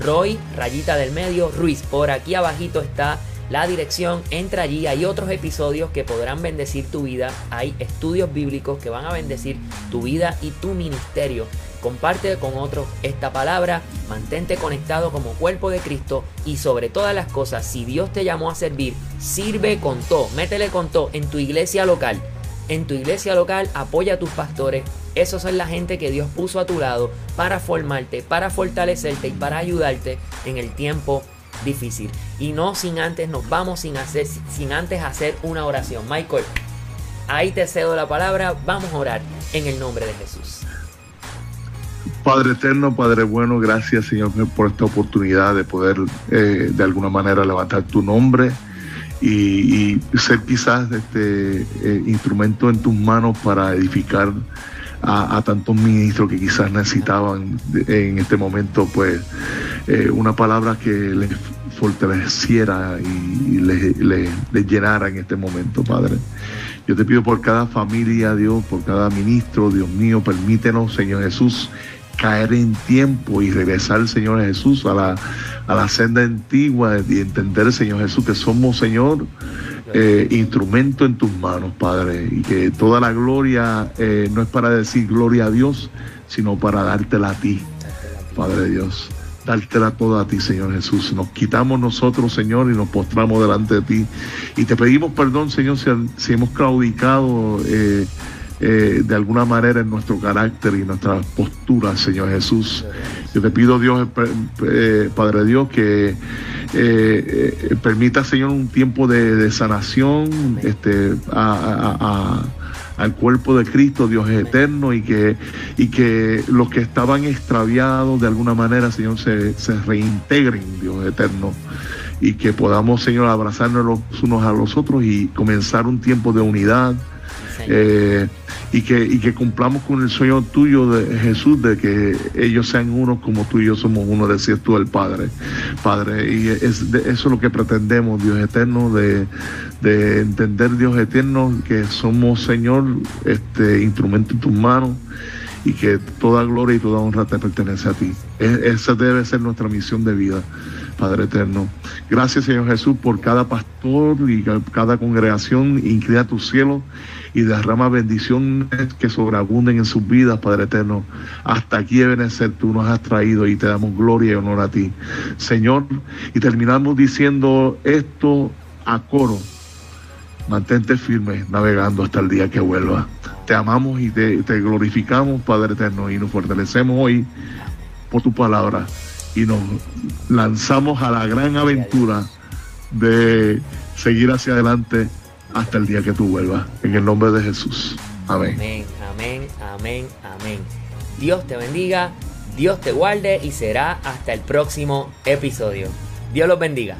Roy, rayita del medio, Ruiz, por aquí abajito está la dirección, entra allí, hay otros episodios que podrán bendecir tu vida, hay estudios bíblicos que van a bendecir tu vida y tu ministerio. Comparte con otros esta palabra, mantente conectado como cuerpo de Cristo y sobre todas las cosas, si Dios te llamó a servir, sirve con todo, métele con todo en tu iglesia local. En tu iglesia local apoya a tus pastores, esos son la gente que Dios puso a tu lado para formarte, para fortalecerte y para ayudarte en el tiempo difícil. Y no sin antes, nos vamos sin, hacer, sin antes hacer una oración. Michael, ahí te cedo la palabra, vamos a orar en el nombre de Jesús.
Padre eterno, Padre bueno, gracias Señor por esta oportunidad de poder eh, de alguna manera levantar tu nombre y, ser quizás este eh, instrumento en tus manos para edificar a, tantos ministros que quizás necesitaban en este momento, pues eh, una palabra que les fortaleciera y, les, llenara en este momento, Padre. Yo te pido por cada familia, Dios, por cada ministro, Dios mío, permítenos, Señor Jesús, caer en tiempo y regresar, Señor Jesús, a la, a la senda antigua y entender, Señor Jesús, que somos, Señor, eh, instrumento en tus manos, Padre, y que toda la gloria eh, no es para decir gloria a Dios, sino para dártela a ti, Padre Dios. Dártela toda a ti, Señor Jesús. Nos quitamos nosotros, Señor, y nos postramos delante de ti. Y te pedimos perdón, Señor, si, hemos claudicado eh, de alguna manera en nuestro carácter y nuestra postura, Señor Jesús. Yo te pido, Dios, Padre Dios, que eh, eh, permita, Señor, un tiempo de, sanación este, al cuerpo de Cristo, Dios eterno, y que, y que los que estaban extraviados de alguna manera, Señor, se, reintegren, Dios eterno y que podamos, Señor, abrazarnos los unos a los otros y comenzar un tiempo de unidad, eh, y, que, y que cumplamos con el sueño tuyo de Jesús, de que ellos sean uno como tú y yo somos uno, decías tú el Padre. Padre, y es, eso es lo que pretendemos, Dios eterno, de, entender, Dios eterno, que somos, Señor, este instrumento en tus manos y que toda gloria y toda honra te pertenece a ti. esa debe ser nuestra misión de vida, Padre eterno. Gracias, Señor Jesús, por cada pastor y cada congregación. Inclina tu cielo y derrama bendiciones que sobreabunden en sus vidas, Padre eterno. Hasta aquí deben ser, tú nos has traído y te damos gloria y honor a ti. Señor, y terminamos diciendo esto a coro. Mantente firme navegando hasta el día que vuelva. Te amamos y te, te glorificamos, Padre eterno, y nos fortalecemos hoy por tu palabra y nos lanzamos a la gran aventura de seguir hacia adelante hasta el día que tú vuelvas. En el nombre de Jesús. Amén.
Amén, amén, amén, amén. Dios te bendiga, Dios te guarde y será hasta el próximo episodio. Dios los bendiga.